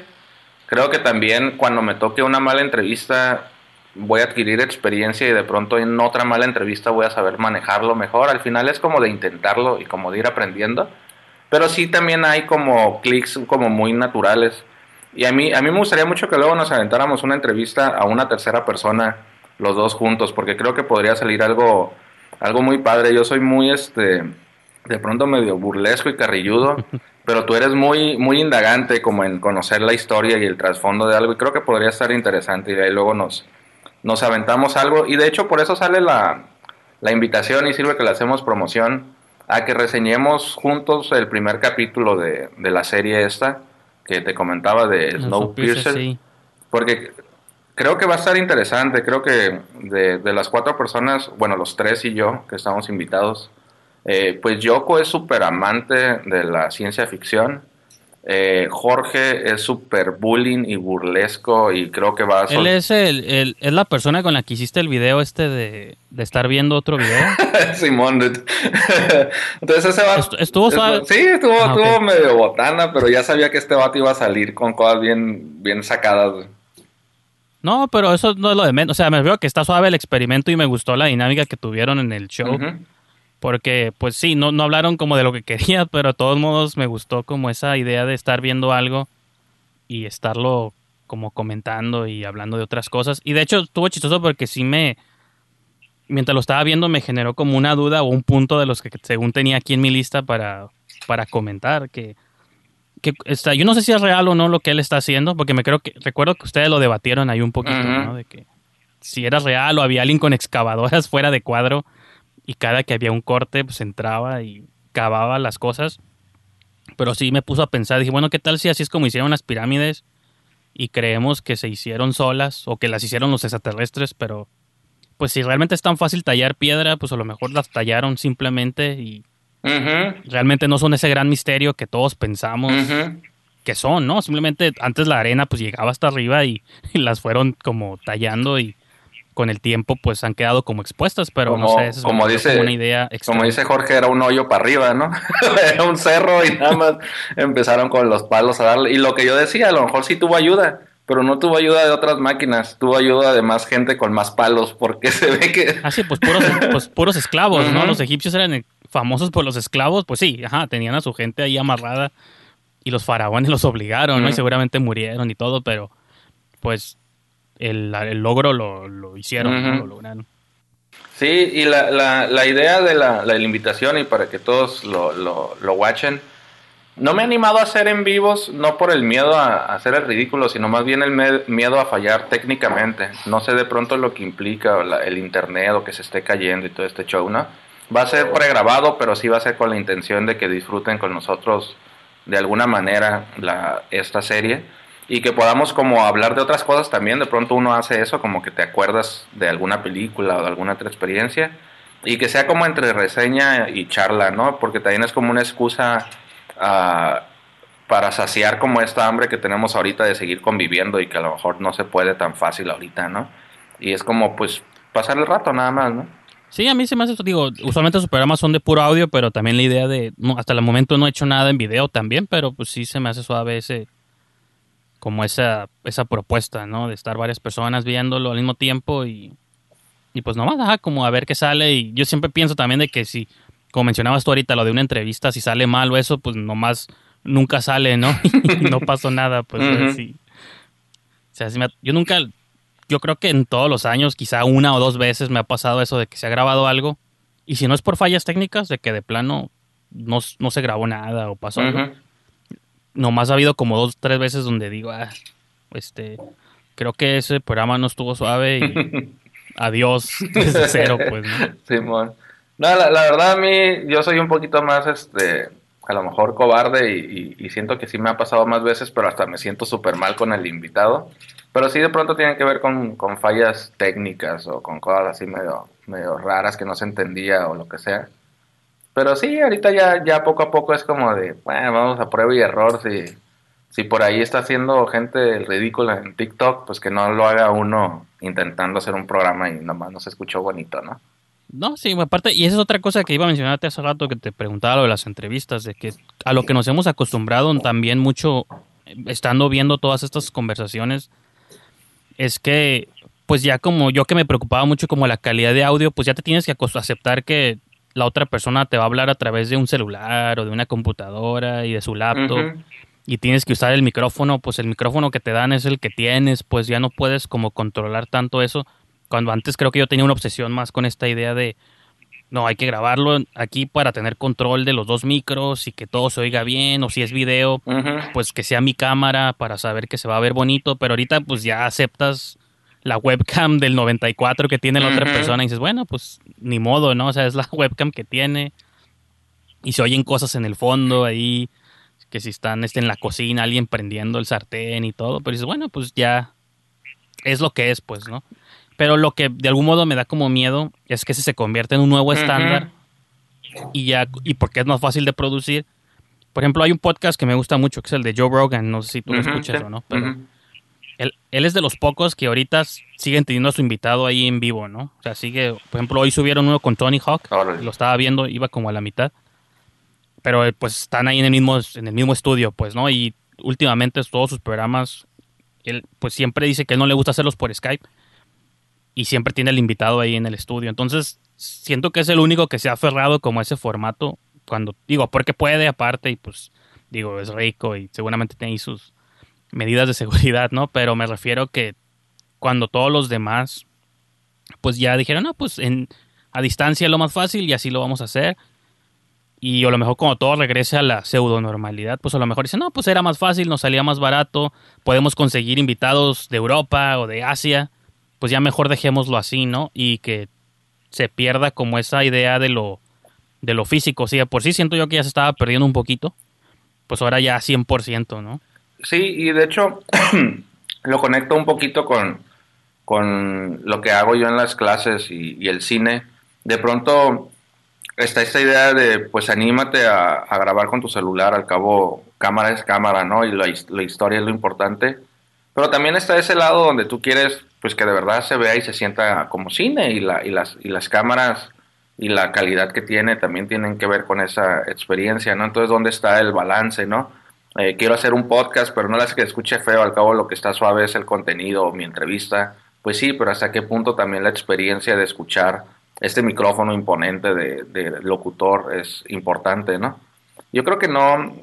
[SPEAKER 4] Creo que también cuando me toque una mala entrevista voy a adquirir experiencia y de pronto en otra mala entrevista voy a saber manejarlo mejor. Al final es como de intentarlo y como de ir aprendiendo. Pero sí también hay como clics como muy naturales. Y a mí, a mí me gustaría mucho que luego nos aventáramos una entrevista a una tercera persona, los dos juntos, porque creo que podría salir algo, algo muy padre. Yo soy muy, este, de pronto medio burlesco y carrilludo, (laughs) pero tú eres muy, muy indagante como en conocer la historia y el trasfondo de algo, y creo que podría estar interesante, y de ahí luego nos, nos aventamos algo y de hecho por eso sale la, la invitación y sirve que le hacemos promoción a que reseñemos juntos el primer capítulo de, de la serie esta que te comentaba de Snowpiercer.
[SPEAKER 3] sí.
[SPEAKER 4] Porque creo que va a estar interesante. Creo que de, de las cuatro personas, bueno, los tres y yo que estamos invitados, eh, pues Yoko es súper amante de la ciencia ficción. Eh, Jorge es súper bullying y burlesco y creo que va a...
[SPEAKER 3] Él es, el, el- es la persona con la que hiciste el video este de, de estar viendo otro video. (laughs)
[SPEAKER 4] Simón. dude. (laughs) Entonces ese va...
[SPEAKER 3] Estu- estuvo suave.
[SPEAKER 4] Sí, estuvo,
[SPEAKER 3] Ah,
[SPEAKER 4] estuvo medio botana, pero ya sabía que este vato iba a salir con cosas bien, bien sacadas.
[SPEAKER 3] No, pero eso no es lo de menos. O sea, me veo que está suave el experimento y me gustó la dinámica que tuvieron en el show. Porque, pues sí, no, no hablaron como de lo que (laughs) quería, pero de todos modos me gustó como esa idea de estar viendo algo y estarlo como comentando y hablando de otras cosas. Y de hecho estuvo chistoso porque sí me, mientras lo estaba viendo, me generó como una duda o un punto de los que según tenía aquí en mi lista para, para comentar. Que, que está, yo no sé si es real o no lo que él está haciendo, porque me creo que, recuerdo que ustedes lo debatieron ahí un poquito. ¿no? De que si era real o había alguien con excavadoras (laughs) fuera de cuadro y cada que había un corte pues entraba y cavaba las cosas. Pero sí me puso a pensar, dije, bueno, ¿qué tal si así es como hicieron las pirámides y creemos que se hicieron solas o que las hicieron los extraterrestres, pero pues si realmente es tan fácil tallar piedra, pues a lo mejor las tallaron simplemente y realmente no son ese gran misterio que todos pensamos que son, ¿no? Simplemente antes la arena pues llegaba hasta arriba y, y (laughs) las fueron como tallando y con el tiempo pues han quedado como expuestas, pero no
[SPEAKER 4] Como-
[SPEAKER 3] sé, eso es
[SPEAKER 4] como dice-
[SPEAKER 3] una idea
[SPEAKER 4] Como
[SPEAKER 3] extraña.
[SPEAKER 4] dice Jorge, era un hoyo para arriba, ¿no? (laughs) era un cerro y nada más empezaron con los palos a darle. Y lo que yo decía, a lo mejor sí tuvo ayuda, pero no tuvo ayuda de otras máquinas, tuvo ayuda de más gente con más palos, porque (laughs) se ve que...
[SPEAKER 3] Ah, sí, pues puros, pues puros esclavos, ¿no? Los egipcios eran famosos por los esclavos, pues sí, ajá, tenían a su gente ahí amarrada y los faraones los obligaron, ¿no? Y seguramente murieron y todo, pero pues el, el logro lo, lo hicieron, ¿no?
[SPEAKER 4] Ujú.
[SPEAKER 3] Lo lograron.
[SPEAKER 4] Sí, y la, la, la idea de la, la invitación y para que todos lo, lo, lo watchen, no me he animado a hacer en vivos, no por el miedo a, a hacer el ridículo, sino más bien el miedo a fallar técnicamente. No sé de pronto lo que implica o el internet o que se esté cayendo y todo este show, ¿no? Va a ser pregrabado, pero sí va a ser con la intención de que disfruten con nosotros de alguna manera la, esta serie y que podamos como hablar de otras cosas también. De pronto uno hace eso, como que te acuerdas de alguna película o de alguna otra experiencia y que sea como entre reseña y charla, ¿no? Porque también es como una excusa ah, para saciar como esta hambre que tenemos ahorita de seguir conviviendo y que a lo mejor no se puede tan fácil ahorita, ¿no? Y es como pues pasar el rato nada más, ¿no?
[SPEAKER 3] Sí, a mí se me hace, digo, usualmente sus programas son de puro audio, pero también la idea de, no, hasta el momento no he hecho nada en video también, pero pues sí se me hace suave ese, como esa, esa propuesta, ¿no? De estar varias personas viéndolo al mismo tiempo y, y pues nomás, ajá, como a ver qué sale y yo siempre pienso también de que si, como mencionabas tú ahorita, lo de una entrevista, si sale mal o eso, pues nomás nunca sale, ¿no? (laughs) y no pasó nada, pues
[SPEAKER 4] Ujú.
[SPEAKER 3] así. O sea, sí me yo nunca, yo creo que en todos los años, quizá una o dos veces me ha pasado eso de que se ha grabado algo. Y si no es por fallas técnicas, de que de plano no, no se grabó nada o pasó algo. Nomás ha habido como dos, tres veces donde digo, ah, este, creo que ese programa no estuvo suave y (laughs) adiós desde cero, pues, ¿no?
[SPEAKER 4] Simón. No, la, la verdad a mí, yo soy un poquito más, este, a lo mejor cobarde y, y- y siento que sí me ha pasado más veces, pero hasta me siento súper mal con el invitado. Pero sí de pronto tienen que ver con, con fallas técnicas o con cosas así medio, medio raras que no se entendía o lo que sea. Pero sí, ahorita ya, ya poco a poco es como de, bueno, vamos a prueba y error. Si, si por ahí está haciendo gente el ridículo en TikTok, pues que no lo haga uno intentando hacer un programa y nomás no se escuchó bonito, ¿no?
[SPEAKER 3] No, sí, aparte, y esa es otra cosa que iba a mencionarte hace rato que te preguntaba lo de las entrevistas, de que a lo que nos hemos acostumbrado también mucho, estando viendo todas estas conversaciones, es que, pues ya como yo que me preocupaba mucho como la calidad de audio, pues ya te tienes que aceptar que la otra persona te va a hablar a través de un celular o de una computadora y de su laptop. Y tienes que usar el micrófono, pues el micrófono que te dan es el que tienes, pues ya no puedes como controlar tanto eso. Cuando antes creo que yo tenía una obsesión más con esta idea de, no, hay que grabarlo aquí para tener control de los dos micros y que todo se oiga bien, o si es video, pues que sea mi cámara para saber que se va a ver bonito, pero ahorita pues ya aceptas la webcam del 94 que tiene la otra persona y dices, bueno, pues ni modo, ¿no? O sea, es la (laughs) webcam que tiene y se oyen cosas en el fondo ahí, que si están este, en la cocina, alguien prendiendo el sartén y todo, pero dices, bueno, pues ya es lo que es, pues, ¿no? Pero lo que de algún modo me da como miedo es que si se convierte en un nuevo estándar y ya, y porque es más fácil de producir. Por ejemplo, hay un podcast que me gusta mucho, que es el de Joe Rogan, no sé si tú lo escuchas
[SPEAKER 4] sí.
[SPEAKER 3] o no, pero. Él, él es de los pocos que ahorita siguen teniendo a su invitado ahí en vivo, ¿no? O sea, sigue, por ejemplo, hoy subieron uno con Tony Hawk,
[SPEAKER 4] Órale.
[SPEAKER 3] lo estaba viendo, iba como a la mitad, pero eh, pues están ahí en el mismo, en el mismo estudio, pues, ¿no? Y últimamente todos sus programas, él pues siempre dice que él no le gusta hacerlos por Skype y siempre tiene el invitado ahí en el estudio, entonces siento que es el único que se ha aferrado como a ese formato, cuando, digo, porque puede aparte y pues, digo, es rico y seguramente tiene ahí sus medidas de seguridad, ¿no? Pero me refiero que cuando todos los demás, pues ya dijeron, no, pues en, a distancia es lo más fácil y así lo vamos a hacer. Y a lo mejor cuando todo regrese a la pseudo normalidad, pues a lo mejor dicen, no, pues era más fácil, nos salía más barato, podemos conseguir invitados de Europa o de Asia, pues ya mejor dejémoslo así, ¿no? Y que se pierda como esa idea de lo, de lo físico. Sí, de por sí siento yo que ya se estaba perdiendo un poquito, pues ahora ya 100%, ¿no?
[SPEAKER 4] Sí, y de hecho (clears throat) lo conecto un poquito con, con lo que hago yo en las clases y, el cine. De pronto está esta idea de, pues anímate a, grabar con tu celular, al cabo cámara es cámara, ¿no? Y la, la historia es lo importante. Pero también está ese lado donde tú quieres, pues que de verdad se vea y se sienta como cine y, la, y, las, y las cámaras y la calidad que tiene también tienen que ver con esa experiencia, ¿no? Entonces, ¿dónde está el balance, no? Eh, quiero hacer un podcast, pero no le hace que escuche feo, al cabo lo que está suave es el contenido mi entrevista. Pues sí, pero hasta qué punto también la experiencia de escuchar este micrófono imponente de, de locutor es importante, ¿no? Yo creo que no,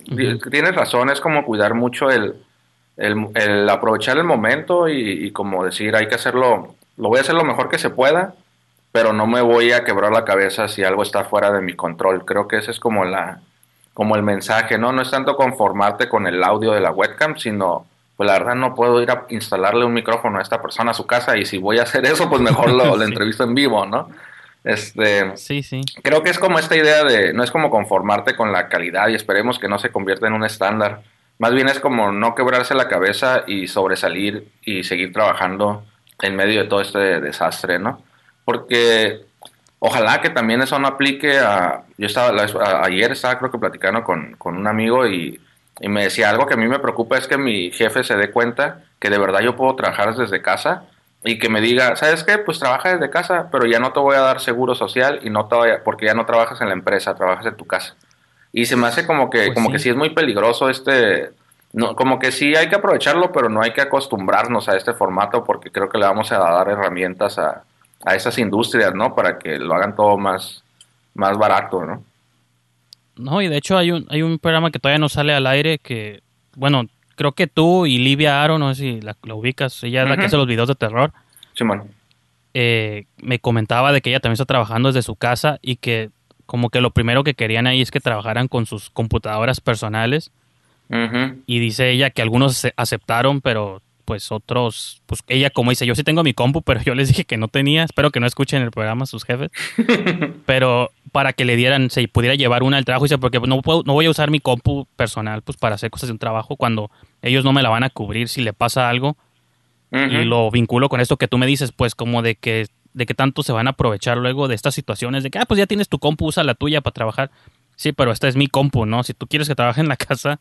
[SPEAKER 4] tienes razón, es como cuidar mucho el, el, el aprovechar el momento y, y como decir, hay que hacerlo, lo voy a hacer lo mejor que se pueda, pero no me voy a quebrar la cabeza si algo está fuera de mi control. Creo que ese es como la como el mensaje, ¿no? No es tanto conformarte con el audio de la webcam, sino pues la verdad no puedo ir a instalarle un micrófono a esta persona a su casa y si voy a hacer eso, pues mejor (laughs) lo,
[SPEAKER 3] Sí.
[SPEAKER 4] entrevisto en vivo, ¿no? Este,
[SPEAKER 3] Sí, sí.
[SPEAKER 4] creo que es como esta idea de, no es como conformarte con la calidad y esperemos que no se convierta en un estándar. Más bien es como no quebrarse la cabeza y sobresalir y seguir trabajando en medio de todo este desastre, ¿no? Porque ojalá que también eso no aplique a... Yo estaba, a- ayer estaba creo que platicando con, con un amigo y, y me decía algo que a mí me preocupa es que mi jefe se dé cuenta que de verdad yo puedo trabajar desde casa y que me diga, ¿sabes qué? Pues trabaja desde casa, pero ya no te voy a dar seguro social y no te voy a- porque ya no trabajas en la empresa, trabajas en tu casa. Y se me hace como que,
[SPEAKER 3] Pues
[SPEAKER 4] como
[SPEAKER 3] sí.
[SPEAKER 4] que sí es muy peligroso este, no, como que sí hay que aprovecharlo, pero no hay que acostumbrarnos a este formato porque creo que le vamos a dar herramientas a, a esas industrias, ¿no? Para que lo hagan todo más, más barato, ¿no?
[SPEAKER 3] No, y de hecho hay un, hay un programa que todavía no sale al aire que, bueno, creo que tú y Livia Aro, no sé si la, la ubicas, ella es la que hace los videos de terror,
[SPEAKER 4] Simón.
[SPEAKER 3] eh, me comentaba de que ella también está trabajando desde su casa y que como que lo primero que querían ahí es que trabajaran con sus computadoras personales y dice ella que algunos aceptaron, pero pues otros, pues ella como dice, yo sí tengo mi compu, pero yo les dije que no tenía, espero que no escuchen el programa sus jefes, (laughs) pero para que le dieran, se pudiera llevar una al trabajo, dice, porque no, puedo, no voy a usar mi compu personal pues para hacer cosas de un trabajo cuando ellos no me la van a cubrir si le pasa algo y lo vinculo con esto que tú me dices, pues como de que de que tanto se van a aprovechar luego de estas situaciones de que ah, pues ya tienes tu compu, usa la tuya para trabajar. Sí, pero esta es mi compu, ¿no? Si tú quieres que trabaje en la (laughs) casa,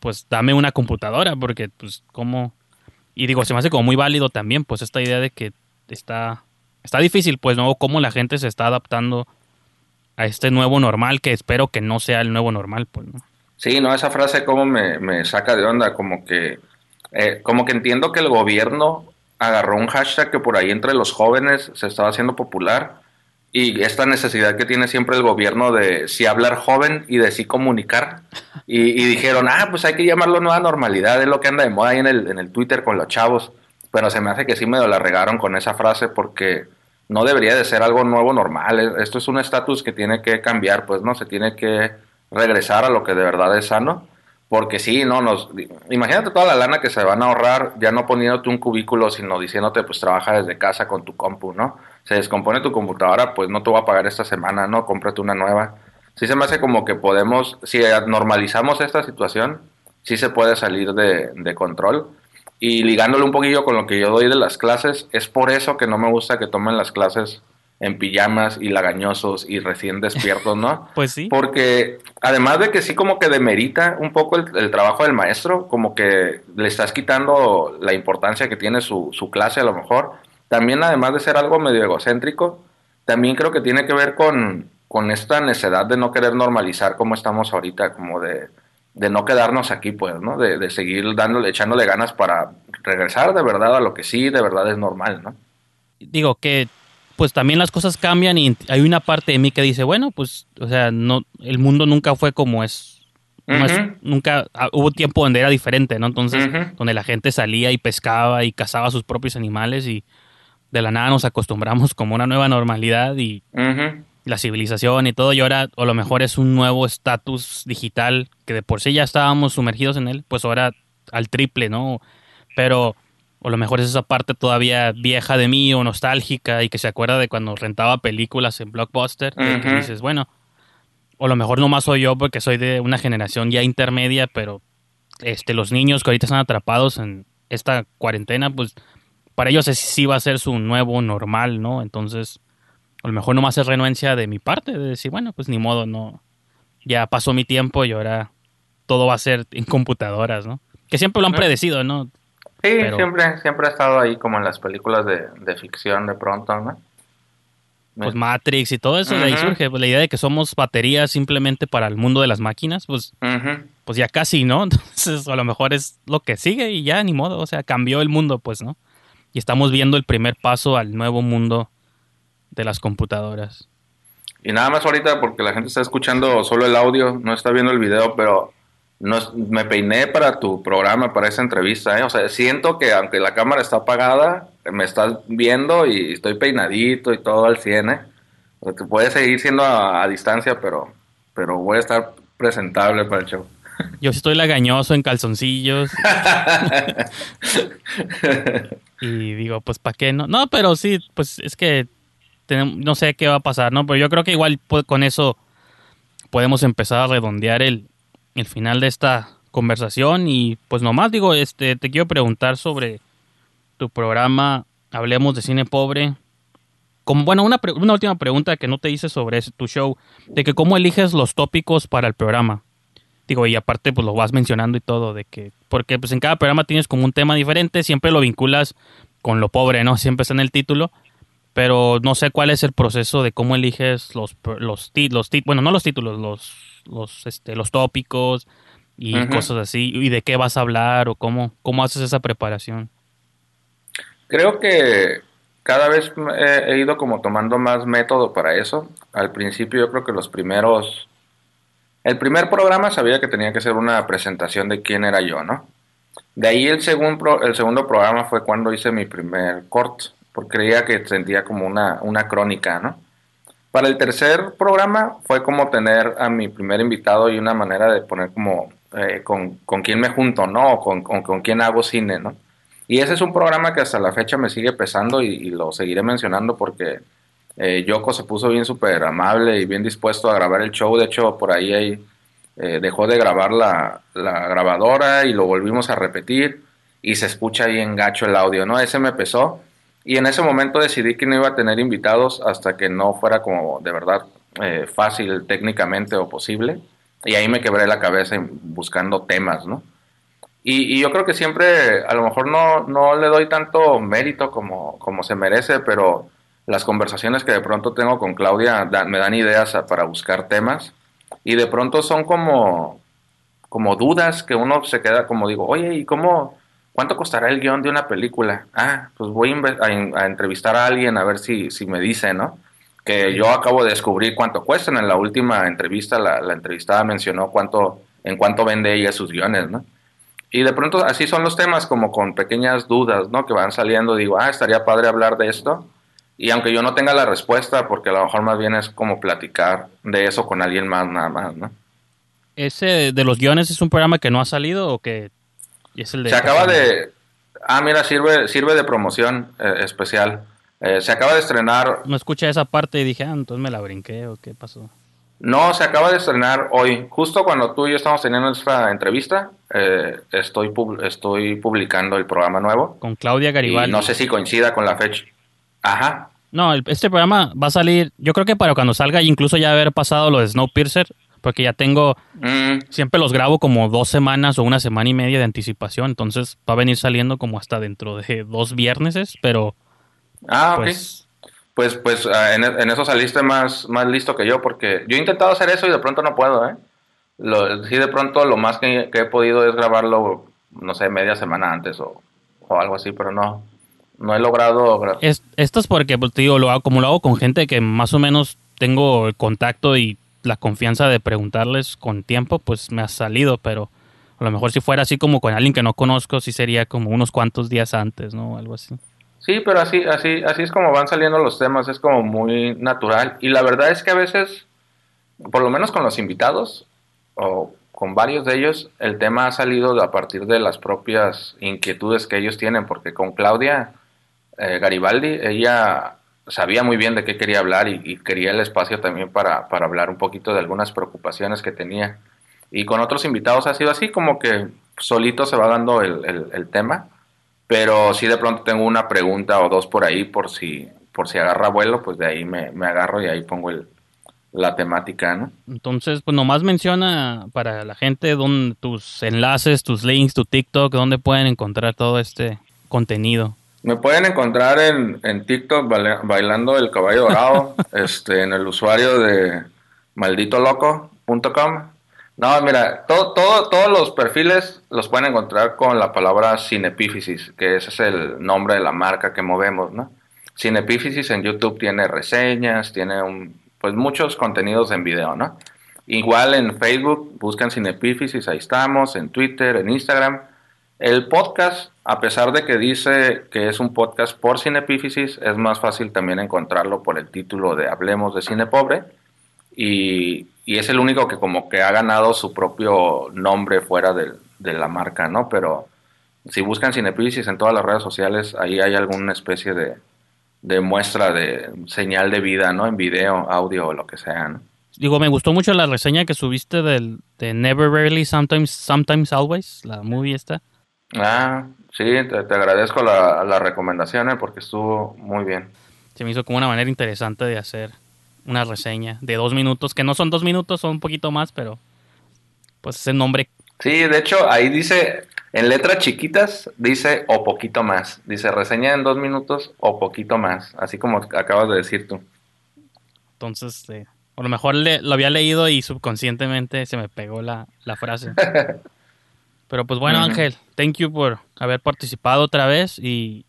[SPEAKER 3] pues dame una computadora porque pues cómo y digo, se me hace como muy válido también pues esta idea de que está está difícil, pues no cómo la gente se está adaptando a este nuevo normal que espero que no sea el nuevo normal, pues, ¿no?
[SPEAKER 4] Sí, no, esa frase como me, me saca de onda, como que, eh, como que entiendo que el gobierno agarró un hashtag que por ahí entre los jóvenes se estaba haciendo popular y esta necesidad que tiene siempre el gobierno de sí hablar joven y de sí comunicar. Y, y dijeron, ah, pues hay que llamarlo nueva normalidad, es lo que anda de moda ahí en el, en el Twitter con los chavos, pero se me hace que sí me la regaron con esa frase porque no debería de ser algo nuevo normal, esto es un estatus que tiene que cambiar, pues no, se tiene que regresar a lo que de verdad es sano, Porque sí, no, nos, imagínate toda la lana que se van a ahorrar ya no poniéndote un cubículo, sino diciéndote, pues trabaja desde casa con tu compu, ¿no? Se descompone tu computadora, pues no te voy a pagar esta semana, ¿no? Cómprate una nueva. Sí se me hace como que podemos, si normalizamos esta situación, sí se puede salir de, de control. Y ligándolo un poquillo con lo que yo doy de las clases, es por eso que no me gusta que tomen las clases en pijamas y lagañosos y recién despiertos, ¿no? (laughs)
[SPEAKER 3] Pues sí.
[SPEAKER 4] Porque además de que sí como que demerita un poco el, el trabajo del maestro, como que le estás quitando la importancia que tiene su, su clase a lo mejor, también además de ser algo medio egocéntrico, también creo que tiene que ver con, con esta necesidad de no querer normalizar como estamos ahorita, como de, de no quedarnos aquí, pues, ¿no? De, de seguir dándole, echándole ganas para regresar de verdad a lo que sí de verdad es normal, ¿no?
[SPEAKER 3] Digo que pues también las cosas cambian y hay una parte de mí que dice, bueno, pues, o sea, no, el mundo nunca fue como es. No es-
[SPEAKER 4] Ujú.
[SPEAKER 3] nunca ah, hubo tiempo donde era diferente, ¿no? Entonces, donde la gente salía y pescaba y cazaba a sus propios animales y de la nada nos acostumbramos como una nueva normalidad y la civilización y todo, y ahora a lo mejor es un nuevo estatus digital que de por sí ya estábamos sumergidos en él, pues ahora al triple, ¿no? Pero a lo mejor es esa parte todavía vieja de mí o nostálgica y que se acuerda de cuando rentaba películas en Blockbuster, que dices, bueno, o a lo mejor nomás soy yo porque soy de una generación ya intermedia, pero este los niños que ahorita están atrapados en esta cuarentena, pues para ellos es- sí va a ser su nuevo normal, ¿no? Entonces, a lo mejor nomás es renuencia de mi parte, de decir, bueno, pues ni modo, no. Ya pasó mi tiempo y ahora todo va a ser en computadoras, ¿no? Que siempre lo han predecido, ¿no?
[SPEAKER 4] Sí,
[SPEAKER 3] Pero-
[SPEAKER 4] siempre, siempre ha estado ahí como en las películas de, de ficción de pronto, ¿no?
[SPEAKER 3] Pues Matrix y todo eso, de ahí surge pues, la idea de que somos baterías simplemente para el mundo de las máquinas, pues, pues ya casi, ¿no? (laughs) Entonces, a lo mejor es lo que sigue y ya, ni modo, o sea, cambió el mundo, pues, ¿no? Y estamos viendo el primer paso al nuevo mundo de las computadoras.
[SPEAKER 4] Y nada más ahorita porque la gente está escuchando solo el audio, no está viendo el video, pero no me peiné para tu programa, para esa entrevista, ¿eh? O sea, siento que aunque la cámara está apagada, me estás viendo y estoy peinadito y todo al 100, ¿eh? O sea, que puede seguir siendo a, a distancia, pero, pero voy a estar presentable para el show.
[SPEAKER 3] Yo sí estoy lagañoso en calzoncillos. (laughs) y digo, pues, ¿para qué no? No, pero sí, pues es que tenem- no sé qué va a pasar, ¿no? Pero yo creo que igual con eso podemos empezar a redondear el, el final de esta conversación. Y pues nomás digo, este, te quiero preguntar sobre tu programa Hablemos de Cine Pobre. Como, bueno, una, pre- una última pregunta que no te hice sobre ese- tu show, de que cómo eliges los tópicos para el programa. Digo, y aparte pues lo vas mencionando y todo, de que, porque pues en cada programa tienes como un tema diferente, siempre lo vinculas con lo pobre, ¿no? (laughs) Siempre está en el título, pero no sé cuál es el proceso de cómo eliges los, los, bueno, no los títulos, los, los, este, los tópicos y cosas así, y de qué vas a hablar o cómo, cómo haces esa preparación.
[SPEAKER 4] Creo que cada vez he, he ido como tomando más método para eso. Al principio yo creo que los primeros... El primer programa sabía que tenía que ser una presentación de quién era yo, ¿no? De ahí el, el segundo programa fue cuando hice mi primer corto, porque creía que sentía como una, una crónica, ¿no? Para el tercer programa fue como tener a mi primer invitado y una manera de poner como eh, con, con quién me junto, ¿no? O con, con, con quién hago cine, ¿no? Y ese es un programa que hasta la fecha me sigue pesando y lo seguiré mencionando porque eh, Yoko se puso bien súper amable y bien dispuesto a grabar el show. De hecho, por ahí eh, dejó de grabar la, la grabadora y lo volvimos a repetir y se escucha bien gacho el audio, ¿no? Ese me pesó. Y en ese momento decidí que no iba a tener invitados hasta que no fuera como de verdad eh, fácil técnicamente o posible. Y ahí me quebré la cabeza buscando temas, ¿no? Y, y yo creo que siempre, a lo mejor no, no le doy tanto mérito como, como se merece, pero las conversaciones que de pronto tengo con Claudia da- me dan ideas a- para buscar temas. Y de pronto son como, como dudas que uno se queda como digo, oye, ¿y cómo, cuánto costará el guion de una película? Ah, pues voy a, a entrevistar a alguien a ver si, si me dice, ¿no? Que yo acabo de descubrir cuánto cuestan. En la última entrevista, la, la entrevistada mencionó cuánto, en cuánto vende ella sus guiones, ¿no? Y de pronto así son los temas, como con pequeñas dudas, ¿no? Que van saliendo, digo, ah, estaría padre hablar de esto. Y aunque yo no tenga la respuesta, porque a lo mejor más bien es como platicar de eso con alguien más, nada más, ¿no?
[SPEAKER 3] ¿Ese de los guiones es un programa que no ha salido o que es el de...
[SPEAKER 4] Se acaba de... Ah, mira, sirve, sirve de promoción eh, especial. Eh, se acaba de estrenar...
[SPEAKER 3] No escuché esa parte y dije, ah, entonces me la brinqué o qué pasó.
[SPEAKER 4] No, se acaba de estrenar hoy. Justo cuando tú y yo estamos teniendo nuestra entrevista, eh, estoy, pub- estoy publicando el programa nuevo.
[SPEAKER 3] Con Claudia
[SPEAKER 4] Y
[SPEAKER 3] Garibaldi.
[SPEAKER 4] no sé si coincida con la fecha. Ajá.
[SPEAKER 3] No, el- este programa va a salir, yo creo que para cuando salga incluso ya haber pasado lo de Snowpiercer, porque ya tengo,
[SPEAKER 4] Mm,
[SPEAKER 3] siempre los grabo como dos semanas o una semana y media de anticipación, entonces va a venir saliendo como hasta dentro de dos vierneses, pero
[SPEAKER 4] Ah, ok.
[SPEAKER 3] pues
[SPEAKER 4] Pues, pues ah, en, en eso saliste más, más listo que yo, porque yo he intentado hacer eso y de pronto no puedo, ¿eh? Lo, sí, de pronto lo más que, que he podido es grabarlo, no sé, media semana antes o, o algo así, pero no, no he logrado... gra-
[SPEAKER 3] es- esto es porque, pues, te digo, lo hago, como lo hago con gente que más o menos tengo el contacto y la confianza de preguntarles con tiempo, pues me ha salido, pero a lo mejor si fuera así como con alguien que no conozco, sí sería como unos cuantos días antes, ¿no? Algo así.
[SPEAKER 4] Sí, pero así, así, así es como van saliendo los temas, es como muy natural. Y la verdad es que a veces, por lo menos con los invitados, o con varios de ellos, el tema ha salido a partir de las propias inquietudes que ellos tienen, porque con Claudia eh, Garibaldi, ella sabía muy bien de qué quería hablar y, quería el espacio también para, para hablar un poquito de algunas preocupaciones que tenía. Y con otros invitados ha sido así, como que solito se va dando el, el- tema. Pero si de pronto tengo una pregunta o dos por ahí, por si, por si agarra vuelo, pues de ahí me, me agarro y ahí pongo el, la temática, ¿no?
[SPEAKER 3] Entonces, pues nomás menciona para la gente don, tus enlaces, tus links, tu TikTok, dónde pueden encontrar todo este contenido.
[SPEAKER 4] Me pueden encontrar en, en TikTok baila- bailando el caballo dorado, (laughs) este, en el usuario de malditoloco.com. No, mira, todo, todo, todos los perfiles los pueden encontrar con la palabra Cinepífisis, que ese es el nombre de la marca que movemos, ¿no? Cinepífisis en YouTube tiene reseñas, tiene un, pues muchos contenidos en video, ¿no? Igual en Facebook buscan Cinepífisis, ahí estamos, en Twitter, en Instagram. El podcast, a pesar de que dice que es un podcast por Cinepífisis, es más fácil también encontrarlo por el título de Hablemos de Cine Pobre. Y, es el único que como que ha ganado su propio nombre fuera de, la marca, ¿no? Pero si buscan Cinepífisis en todas las redes sociales, ahí hay alguna especie de, de muestra de señal de vida, ¿no? En video, audio o lo que sea, ¿no?
[SPEAKER 3] Digo, me gustó mucho la reseña que subiste del, de Never Rarely, Sometimes, Sometimes Always, la movie esta.
[SPEAKER 4] Ah, sí, te, te agradezco la, la recomendación, ¿eh? porque estuvo muy bien.
[SPEAKER 3] Se me hizo como una manera interesante de hacer una reseña de dos minutos, que no son dos minutos, son un poquito más, pero pues ese nombre
[SPEAKER 4] Sí, de hecho, ahí dice, en letras chiquitas, dice o poquito más. Dice reseña en dos minutos o poquito más, así como acabas de decir tú.
[SPEAKER 3] Entonces, eh, a lo mejor le- lo había leído y subconscientemente se me pegó la, la frase. (laughs) Pero pues bueno. Ángel, thank you por haber participado otra vez y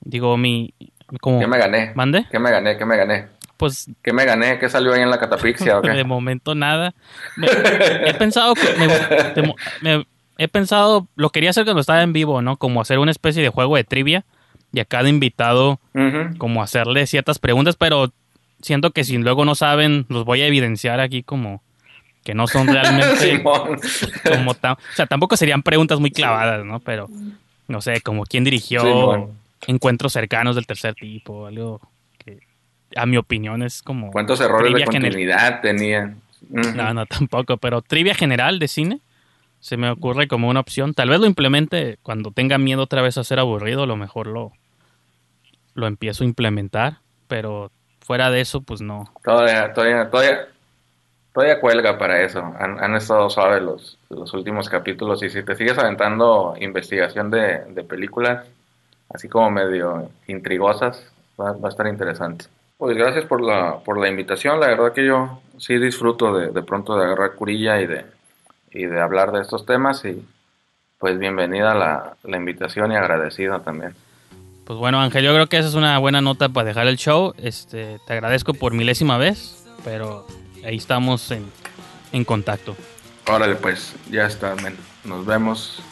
[SPEAKER 3] digo, mi... Como,
[SPEAKER 4] ¿Qué me gané?
[SPEAKER 3] ¿Mande?
[SPEAKER 4] ¿Qué me gané? ¿Qué me gané?
[SPEAKER 3] Pues
[SPEAKER 4] ¿Qué me gané? ¿Qué salió ahí en la catapixia o (laughs)
[SPEAKER 3] de momento nada. Me- he pensado que me, de mo- me- he pensado, lo quería hacer cuando estaba en vivo, ¿no? Como hacer una especie de juego de trivia y a cada invitado como hacerle ciertas preguntas, pero siento que si luego no saben, los voy a evidenciar aquí como que no son realmente (laughs) como tan, o sea, tampoco serían preguntas muy clavadas, ¿no? Pero no sé, como quién dirigió
[SPEAKER 4] Simón.
[SPEAKER 3] encuentros cercanos del tercer tipo, algo que a mi opinión es como
[SPEAKER 4] ¿Cuántos errores de
[SPEAKER 3] general.
[SPEAKER 4] continuidad tenían?
[SPEAKER 3] No, no, tampoco, pero trivia general de cine se me ocurre como una opción. Tal vez lo implemente cuando tenga miedo otra vez a ser aburrido, a lo mejor lo, lo empiezo a implementar, pero fuera de eso, pues no.
[SPEAKER 4] Todavía, todavía, todavía, todavía cuelga para eso. Han, han estado suaves los, los últimos capítulos y si te sigues aventando investigación de, de películas, así como medio intrigosas, va, va a estar interesante. Pues gracias por la, por la invitación. La verdad que yo sí disfruto de, de pronto de agarrar curilla y de, y de hablar de estos temas y pues bienvenida la, la invitación y agradecido también.
[SPEAKER 3] Pues bueno, Ángel, yo creo que esa es una buena nota para dejar el show. Este, te agradezco por milésima vez, pero ahí estamos en, en contacto.
[SPEAKER 4] Órale pues, ya está, men. Nos vemos.